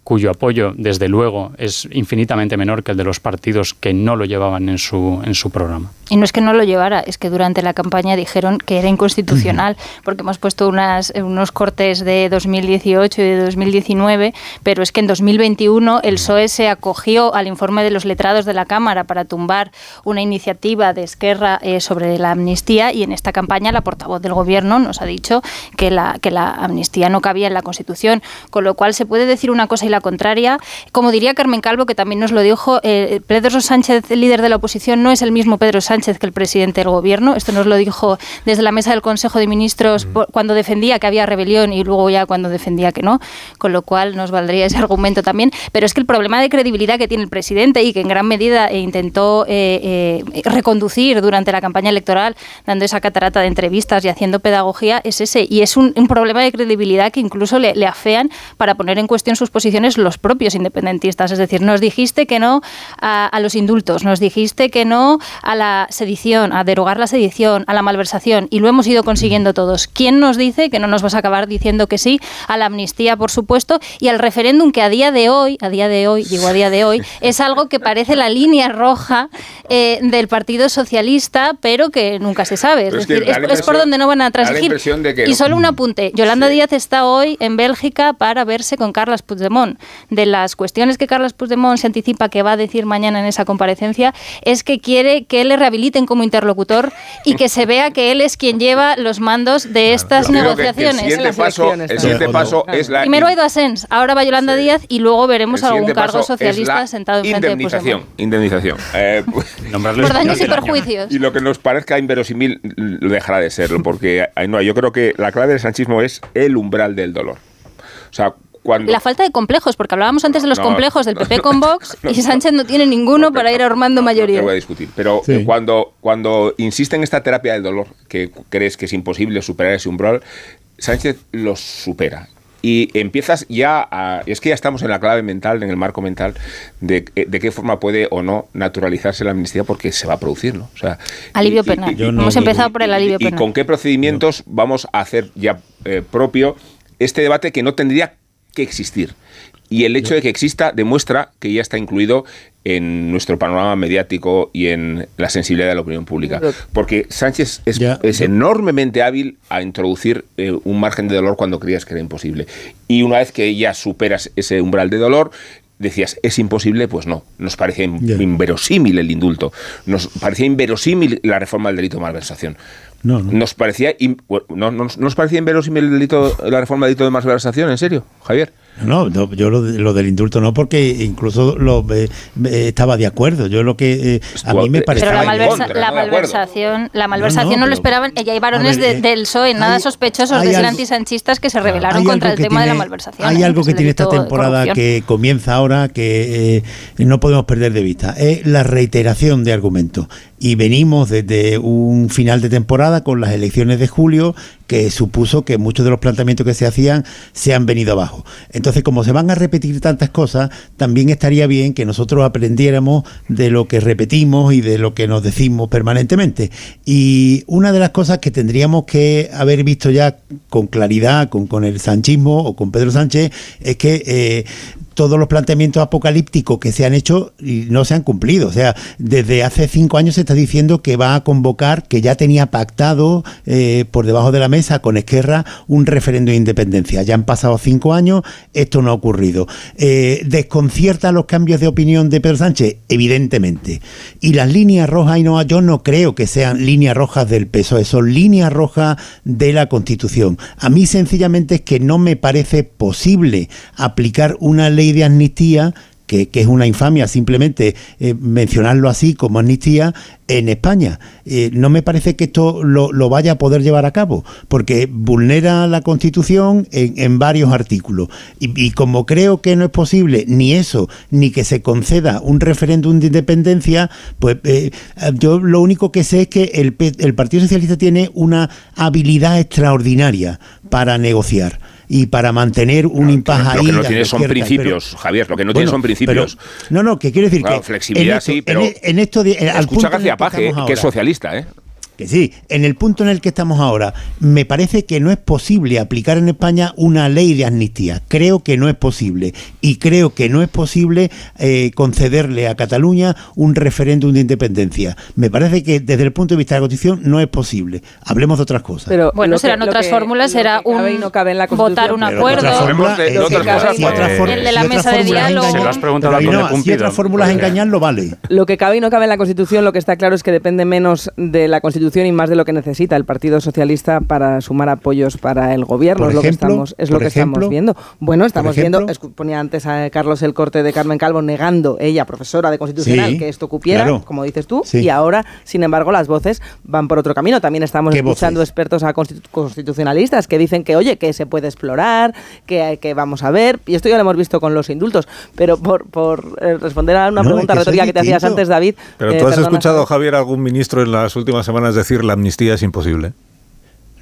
cuyo apoyo, desde luego, es infinitamente menor que el de los partidos que no lo llevaban en su, en su programa. Y no es que no lo llevara, es que durante la campaña dijeron que era inconstitucional, porque hemos puesto unas, unos cortes de 2018 y de 2019, pero es que en 2021 el PSOE se acogió al informe de los letrados de la Cámara para tumbar una iniciativa de Esquerra eh, sobre la amnistía y en esta campaña la portavoz del Gobierno nos ha dicho que la, que la amnistía no cabía en la Constitución, con lo cual se puede decir una cosa y la contraria. Como diría Carmen Calvo, que también nos lo dijo, eh, Pedro Sánchez, líder de la oposición, no es el mismo Pedro Sánchez que el presidente del gobierno. Esto nos lo dijo desde la mesa del Consejo de Ministros cuando defendía que había rebelión y luego ya cuando defendía que no, con lo cual nos valdría ese argumento también. Pero es que el problema de credibilidad que tiene el presidente y que en gran medida intentó eh, eh, reconducir durante la campaña electoral, dando esa catarata de entrevistas y haciendo pedagogía, es ese. Y es un, problema de credibilidad que incluso le, le afean para poner en cuestión sus posiciones los propios independentistas. Es decir, nos dijiste que no a, los indultos, nos dijiste que no a la la sedición, a derogar la sedición, a la malversación, y lo hemos ido consiguiendo todos. ¿Quién nos dice que no nos vas a acabar diciendo que sí a la amnistía, por supuesto, y al referéndum que a día de hoy, a día de hoy, digo a día de hoy, [LAUGHS] es algo que parece la línea roja eh, del Partido Socialista, pero que nunca se sabe. Es, decir, es, por donde no van a transigir. impresión de que- Y solo un apunte. Yolanda Díaz está hoy en Bélgica para verse con Carles Puigdemont. De las cuestiones que Carles Puigdemont se anticipa que va a decir mañana en esa comparecencia es que quiere que le rehabiliten como interlocutor y que se vea que él es quien lleva los mandos de estas que- que negociaciones. el siguiente paso, el siguiente paso es la Primero ha ido Asens, ahora va Yolanda Díaz y luego veremos algún cargo socialista sentado enfrente de indemnización, Puigdemont. indemnización. Eh, [LAUGHS] Por daños y perjuicios. Y lo que nos parezca inverosímil lo dejará de serlo, porque Ainhoa, yo creo que la clave del sanchismo es el umbral del dolor. O sea, cuando La falta de complejos, porque hablábamos antes de los No, complejos del no, PP con Vox no, y Sánchez no tiene ninguno para ir armando te mayoría. voy a discutir, pero Sí. eh, cuando, cuando insiste en esta terapia del dolor, que crees que es imposible superar ese umbral, Sánchez los supera. Y empiezas ya a... Es que ya estamos en la clave mental, en el marco mental, de, eh, de qué forma puede o no naturalizarse la amnistía porque se va a producir, ¿no? O sea, Alivio y- y- penal. y- Hemos y- empezado por el alivio ¿Y penal. con qué procedimientos vamos a hacer ya eh, propio este debate que no tendría que existir? Y el hecho de que exista demuestra que ya está incluido en nuestro panorama mediático y en la sensibilidad de la opinión pública. Porque Sánchez es, es enormemente hábil a introducir eh, un margen de dolor cuando creías que era imposible. Y una vez que ya superas ese umbral de dolor, decías, ¿es imposible? Pues no. Nos Ya. inverosímil el indulto. Nos parecía inverosímil la reforma del delito de malversación. No, no. Nos parecía, in- no, no- ¿no nos parecía inverosímil el delito, la reforma del delito de malversación, ¿en serio, Javier? No, no, yo lo, de- lo del indulto no, porque incluso lo, eh, estaba de acuerdo. Yo lo que eh, a mí me parecía. Pero la, malversa- la malversación, la malversación no, no, lo pero- esperaban. Y hay varones ver, de- eh, del PSOE, nada hay- sospechosos hay de ser algo- antisanchistas que se rebelaron contra el tema de la malversación. Hay algo que tiene esta temporada que comienza ahora que eh, no podemos perder de vista. Es la reiteración de argumentos. Y venimos desde un final de temporada con las elecciones de julio que supuso que muchos de los planteamientos que se hacían se han venido abajo. Entonces, como se van a repetir tantas cosas, también estaría bien que nosotros aprendiéramos de lo que repetimos y de lo que nos decimos permanentemente. Y una de las cosas que tendríamos que haber visto ya con claridad con, con el sanchismo o con Pedro Sánchez es que eh, todos los planteamientos apocalípticos que se han hecho no se han cumplido. O sea, desde hace cinco años se está diciendo que va a convocar, que ya tenía pactado eh, por debajo de la mesa con Esquerra un referendo de independencia. Ya han pasado cinco años, esto no ha ocurrido. Eh, ¿Desconcierta los cambios de opinión de Pedro Sánchez? Evidentemente. Y las líneas rojas, y no, yo no creo que sean líneas rojas del PSOE, son líneas rojas de la Constitución. A mí sencillamente es que no me parece posible aplicar una ley de amnistía que, es una infamia simplemente eh, mencionarlo así como amnistía en España. Eh, no me parece que esto lo, lo vaya a poder llevar a cabo, porque vulnera la Constitución en, en varios artículos. Y, y como creo que no es posible ni eso, ni que se conceda un referéndum de independencia, pues eh, yo lo único que sé es que el, el Partido Socialista tiene una habilidad extraordinaria para negociar y para mantener un impas Lo ahí. que no tiene son izquierda, pero- principios, Javier. Lo que no tiene Bueno, son principios. pero- no, no, que quiero decir Claro, que. flexibilidad esto- sí, pero En, en esto de, Escucha García Paje, que es socialista, ¿eh? Que sí, en el punto en el que estamos ahora, me parece que no es posible aplicar en España una ley de amnistía. Creo que no es posible. Y creo que no es posible eh, concederle a Cataluña un referéndum de independencia. Me parece que desde el punto de vista de la Constitución no es posible. Hablemos de otras cosas. Pero Bueno, lo serán otras que- fórmulas, será y un no cabe en la votar Constitución. un acuerdo. eh, el de la mesa de fórmulas diálogo. engañan- Se lo has preguntado pero a Antonio Ainhoa, si otras fórmulas Pues, engañan, lo vale. Lo que cabe y no cabe en la Constitución, lo que está claro es que depende menos de la Constitución y más de lo que necesita el Partido Socialista para sumar apoyos para el gobierno. Por es lo que estamos, es lo que ejemplo, estamos viendo. Bueno, estamos ejemplo. viendo, ponía antes a Carlos el corte de Carmen Calvo negando ella, profesora de Constitucional, Sí, que esto cupiera, claro. como dices tú, Sí. y ahora, sin embargo, las voces van por otro camino. También estamos ¿Qué escuchando voces? expertos a constitu- constitucionalistas que dicen que, oye, que se puede explorar, que, que vamos a ver, y esto ya lo hemos visto con los indultos, pero por, por eh, responder a una No, pregunta retórica que te hacías antes, David. Pero eh, tú has perdona, escuchado, Javier, algún ministro en las últimas semanas decir la amnistía es imposible.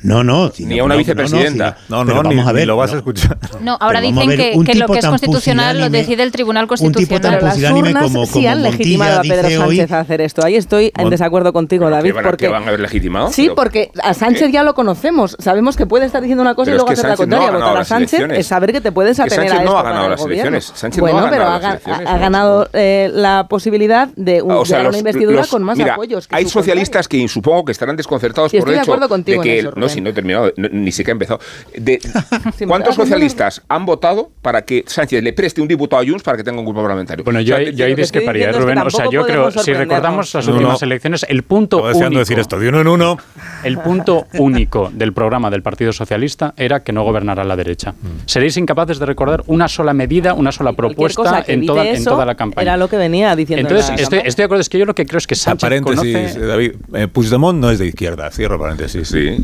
No, no. Ni a una vicepresidenta. No, no, ni, vamos a ver, ni lo vas a no. escuchar. [LAUGHS] No, ahora Pero dicen ver, que, que lo que es constitucional lo decide el Tribunal un tipo tan Constitucional. Las urnas como- sí como han Montilla legitimado a Pedro dice hoy- Sánchez a hacer esto. Ahí estoy en desacuerdo contigo, ¿Pero David, qué van a- porque qué van a haber legitimado? Sí, Pero- porque a Sánchez ya lo conocemos. Sabemos que puede estar diciendo una cosa Pero y luego hacer la Sánchez no ha contraria. ganado Votar a Sánchez es saber que te puedes atener Sánchez a no esto ha para ganado el las elecciones. Sánchez no ha bueno, pero ganado ha, las elecciones, ha ¿no? ganado eh, la posibilidad de una investidura con más apoyos. hay socialistas que supongo que estarán desconcertados por el hecho acuerdo contigo de que no. Si no he terminado, no- ni siquiera he empezado. De, [LAUGHS] ¿Cuántos socialistas han votado para que Sánchez le preste un diputado a Junts para que tenga un grupo parlamentario? Bueno, yo, O sea, ahí- yo ahí discreparía, Rubén. O sea, yo creo, si recordamos las No, últimas no. elecciones, el punto Estaba deseando único, decir esto, de uno en uno. el punto único del programa del Partido Socialista era que no gobernara la derecha. Seréis incapaces de recordar una sola medida, una sola propuesta en toda, en toda la campaña. Era lo que venía diciendo. en Entonces, estoy de acuerdo, es que yo lo que creo es que Sánchez paréntesis, conoce... eh, David. eh, Puigdemont no es de izquierda, cierro paréntesis. Sí.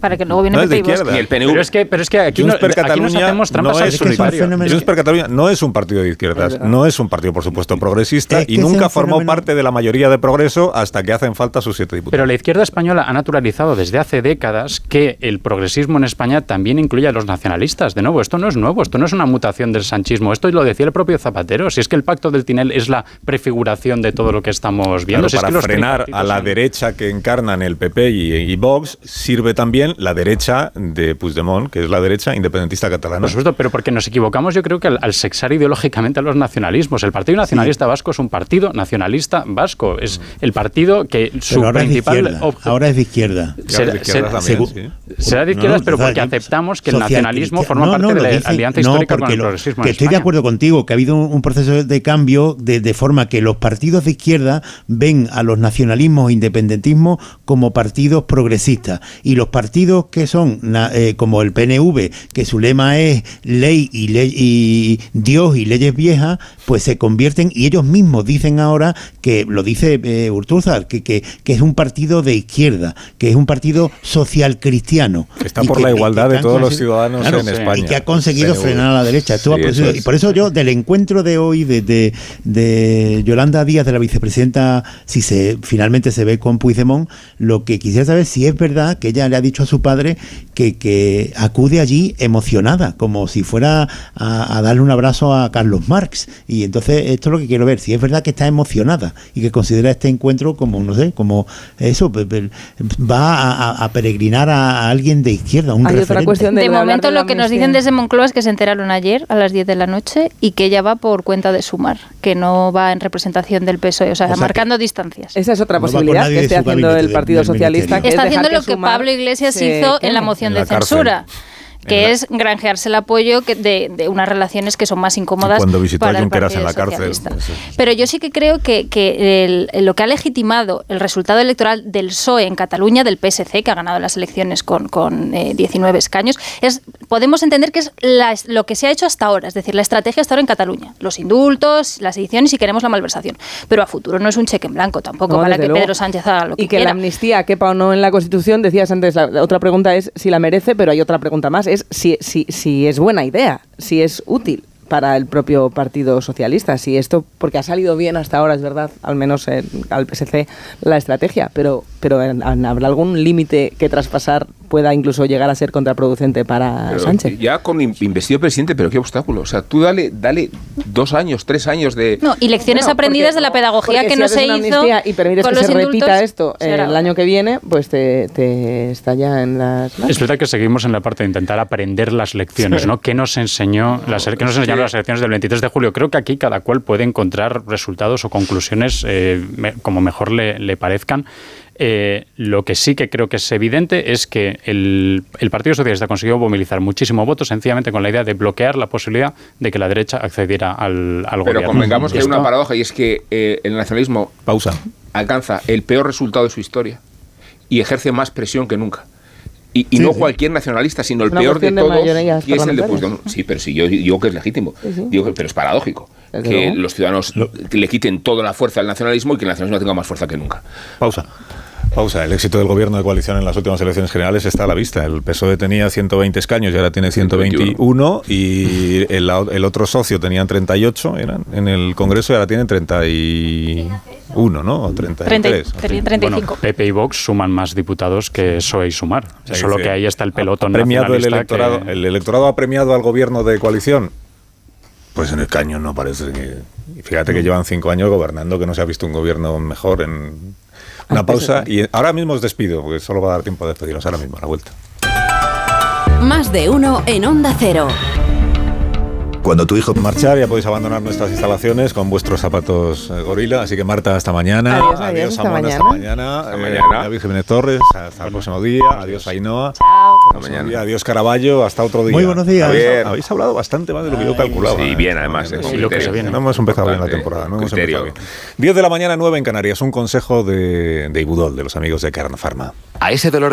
Para que no gobierne No es de y el PNV. Pero es que, pero es que aquí, no- aquí nos hacemos trampas no al es. Junts per Catalunya no es un partido de izquierdas, no es un partido, por supuesto, progresista Es que y nunca un formó fenómeno- parte de la mayoría de progreso hasta que hacen falta sus siete diputados. Pero la izquierda española ha naturalizado desde hace décadas que el progresismo en España también incluye a los nacionalistas. De nuevo, esto no es nuevo, esto no es una mutación del sanchismo. Esto lo decía el propio Zapatero. Si es que el pacto del Tinel es la prefiguración de todo lo que estamos viendo. Claro, Si es para que los frenar a la son- derecha que encarnan el PP y, y Vox, sirve también la derecha de Puigdemont, que es la derecha independentista catalana. Por supuesto, pero porque nos equivocamos yo creo que al, al sexar ideológicamente a los nacionalismos. El Partido Nacionalista Vasco es un partido nacionalista vasco. Es el partido que su Pero ahora es de principal izquierda. obje- Ahora es de izquierda. Será, de izquierdas será- también, segu- sí. será de izquierdas, No, pero porque aceptamos que el nacionalismo forma No, parte no, de la alianza no, histórica con porque el lo- progresismo que en estoy de acuerdo contigo, que ha habido un, un proceso de cambio de, de forma que los partidos de izquierda ven a los nacionalismos e independentismos como partidos progresistas y los partidos que son eh, como el PNV, que su lema es ley y, ley y Dios y leyes viejas, pues se convierten y ellos mismos dicen ahora que lo dice eh, que, que, que es un partido de izquierda, que es un partido social cristiano. Que está por que- la igualdad de todos los ciudadanos Claro, en sí. España. Y que ha conseguido frenar a la derecha. Esto Sí, eso es. y por eso yo, del encuentro de hoy de, de, de Yolanda Díaz, de la vicepresidenta, si se finalmente se ve con Puigdemont, lo que quisiera saber si es verdad que ella le ha dicho a su padre que, que acude allí emocionada, como si fuera a, a darle un abrazo a Carlos Marx. Y entonces esto es lo que quiero ver, si es verdad que está emocionada y que considera este encuentro como, no sé, como eso, pe- pe- va a, a- a peregrinar a, a alguien de izquierda, un Hay otra referente. cuestión de momento de lo que nos dicen desde Moncloa es que se enteraron ayer a las 10 de la noche y que ella va por cuenta de Sumar, que no va en representación del PSOE, o sea, O sea que- marcando distancias. Esa es otra No posibilidad que esté haciendo el Partido del Socialista. que Está haciendo lo que Sumar Pablo Iglesias hizo en la moción En de cárcel. censura. Que En la- es granjearse el apoyo que de, de unas relaciones que son más incómodas Cuando visitó para a Junqueras en la cárcel. Socialista. Pero yo sí que creo que, que el- lo que ha legitimado el resultado electoral del PSOE en Cataluña, del PSC, que ha ganado las elecciones con, con eh, 19 escaños, es podemos entender que es la- lo que se ha hecho hasta ahora, es decir, la estrategia hasta ahora en Cataluña. Los indultos, las ediciones y queremos la malversación. Pero a futuro no es un cheque en blanco tampoco No, para que luego. Pedro Sánchez haga lo que y que quiera. la amnistía quepa o no en la Constitución, decías antes, la, la otra pregunta es si la merece, pero hay otra pregunta más, es si, si, si es buena idea, si es útil para el propio Partido Socialista, si esto, porque ha salido bien hasta ahora, es verdad, al menos en- al PSC la estrategia, pero, pero en- en- ¿habrá algún límite que traspasar pueda incluso llegar a ser contraproducente para Pero Sánchez? Ya con in- investido presidente, pero qué obstáculo. O sea, tú dale, dale dos años, tres años de. No, y lecciones Bueno, aprendidas porque- de la pedagogía que si no se hizo y permites con que los se indultos, repita esto eh, será el año que viene, pues te, te estalla en las manos. Es verdad que seguimos en la parte de intentar aprender las lecciones, ¿no? ¿Qué nos enseñó las, qué nos enseñaron las elecciones del 23 de julio? Creo que aquí cada cual puede encontrar resultados o conclusiones eh, me- como mejor le, le parezcan. Eh, lo que sí que creo que es evidente es que el, el Partido Socialista consiguió movilizar muchísimo voto sencillamente con la idea de bloquear la posibilidad de que la derecha accediera al, al Pero gobierno. convengamos que hay una paradoja y es que eh, el nacionalismo Pausa. alcanza el peor resultado de su historia y ejerce más presión que nunca. Y, y Sí, no sí. cualquier nacionalista, sino el peor de todos, y es el de. Puigdemont. Sí, pero sí, yo digo que es legítimo. Sí. Digo que- pero es paradójico que luego. los ciudadanos le quiten toda la fuerza al nacionalismo y que el nacionalismo tenga más fuerza que nunca. Pausa. Pausa. El éxito del gobierno de coalición en las últimas elecciones generales está a la vista. El PSOE tenía 120 escaños y ahora tiene 121 y el, el otro socio tenían 38 eran en el Congreso y ahora tienen 30 y uno, ¿no? O 33. 35. Bueno, PP y Vox suman más diputados que PSOE y Sumar. sea, Solo que que ahí está el pelotón premiado el que- electorado, el electorado ha premiado al gobierno de coalición. Pues en el caño no parece que. Fíjate que llevan cinco años gobernando, que no se ha visto un gobierno mejor en una pausa. Y ahora mismo os despido, porque solo va a dar tiempo de despediros ahora mismo a la vuelta. Más de uno en Onda Cero. Cuando tu hijo marchar, ya podéis abandonar nuestras instalaciones con vuestros zapatos eh, gorila. Así que Marta, hasta mañana. Adiós, adiós, hasta Amanda, hasta mañana. mañana. Hasta Eh, mañana. David Jiménez Torres, hasta el próximo día. Adiós, Ainhoa. Chao. Hasta mañana. Adiós, Caraballo. Hasta otro día. Muy buenos días. Habéis, Bien. habéis hablado bastante más de lo que yo calculaba. Sí, eh, bien, además, eh, Sí, lo que se viene. No hemos empezado bien la temporada. No hemos Criterio. empezado bien. 10 de la mañana, 9 en Canarias. Un consejo de, de Ibudol, de los amigos de Carna Pharma. A ese dolor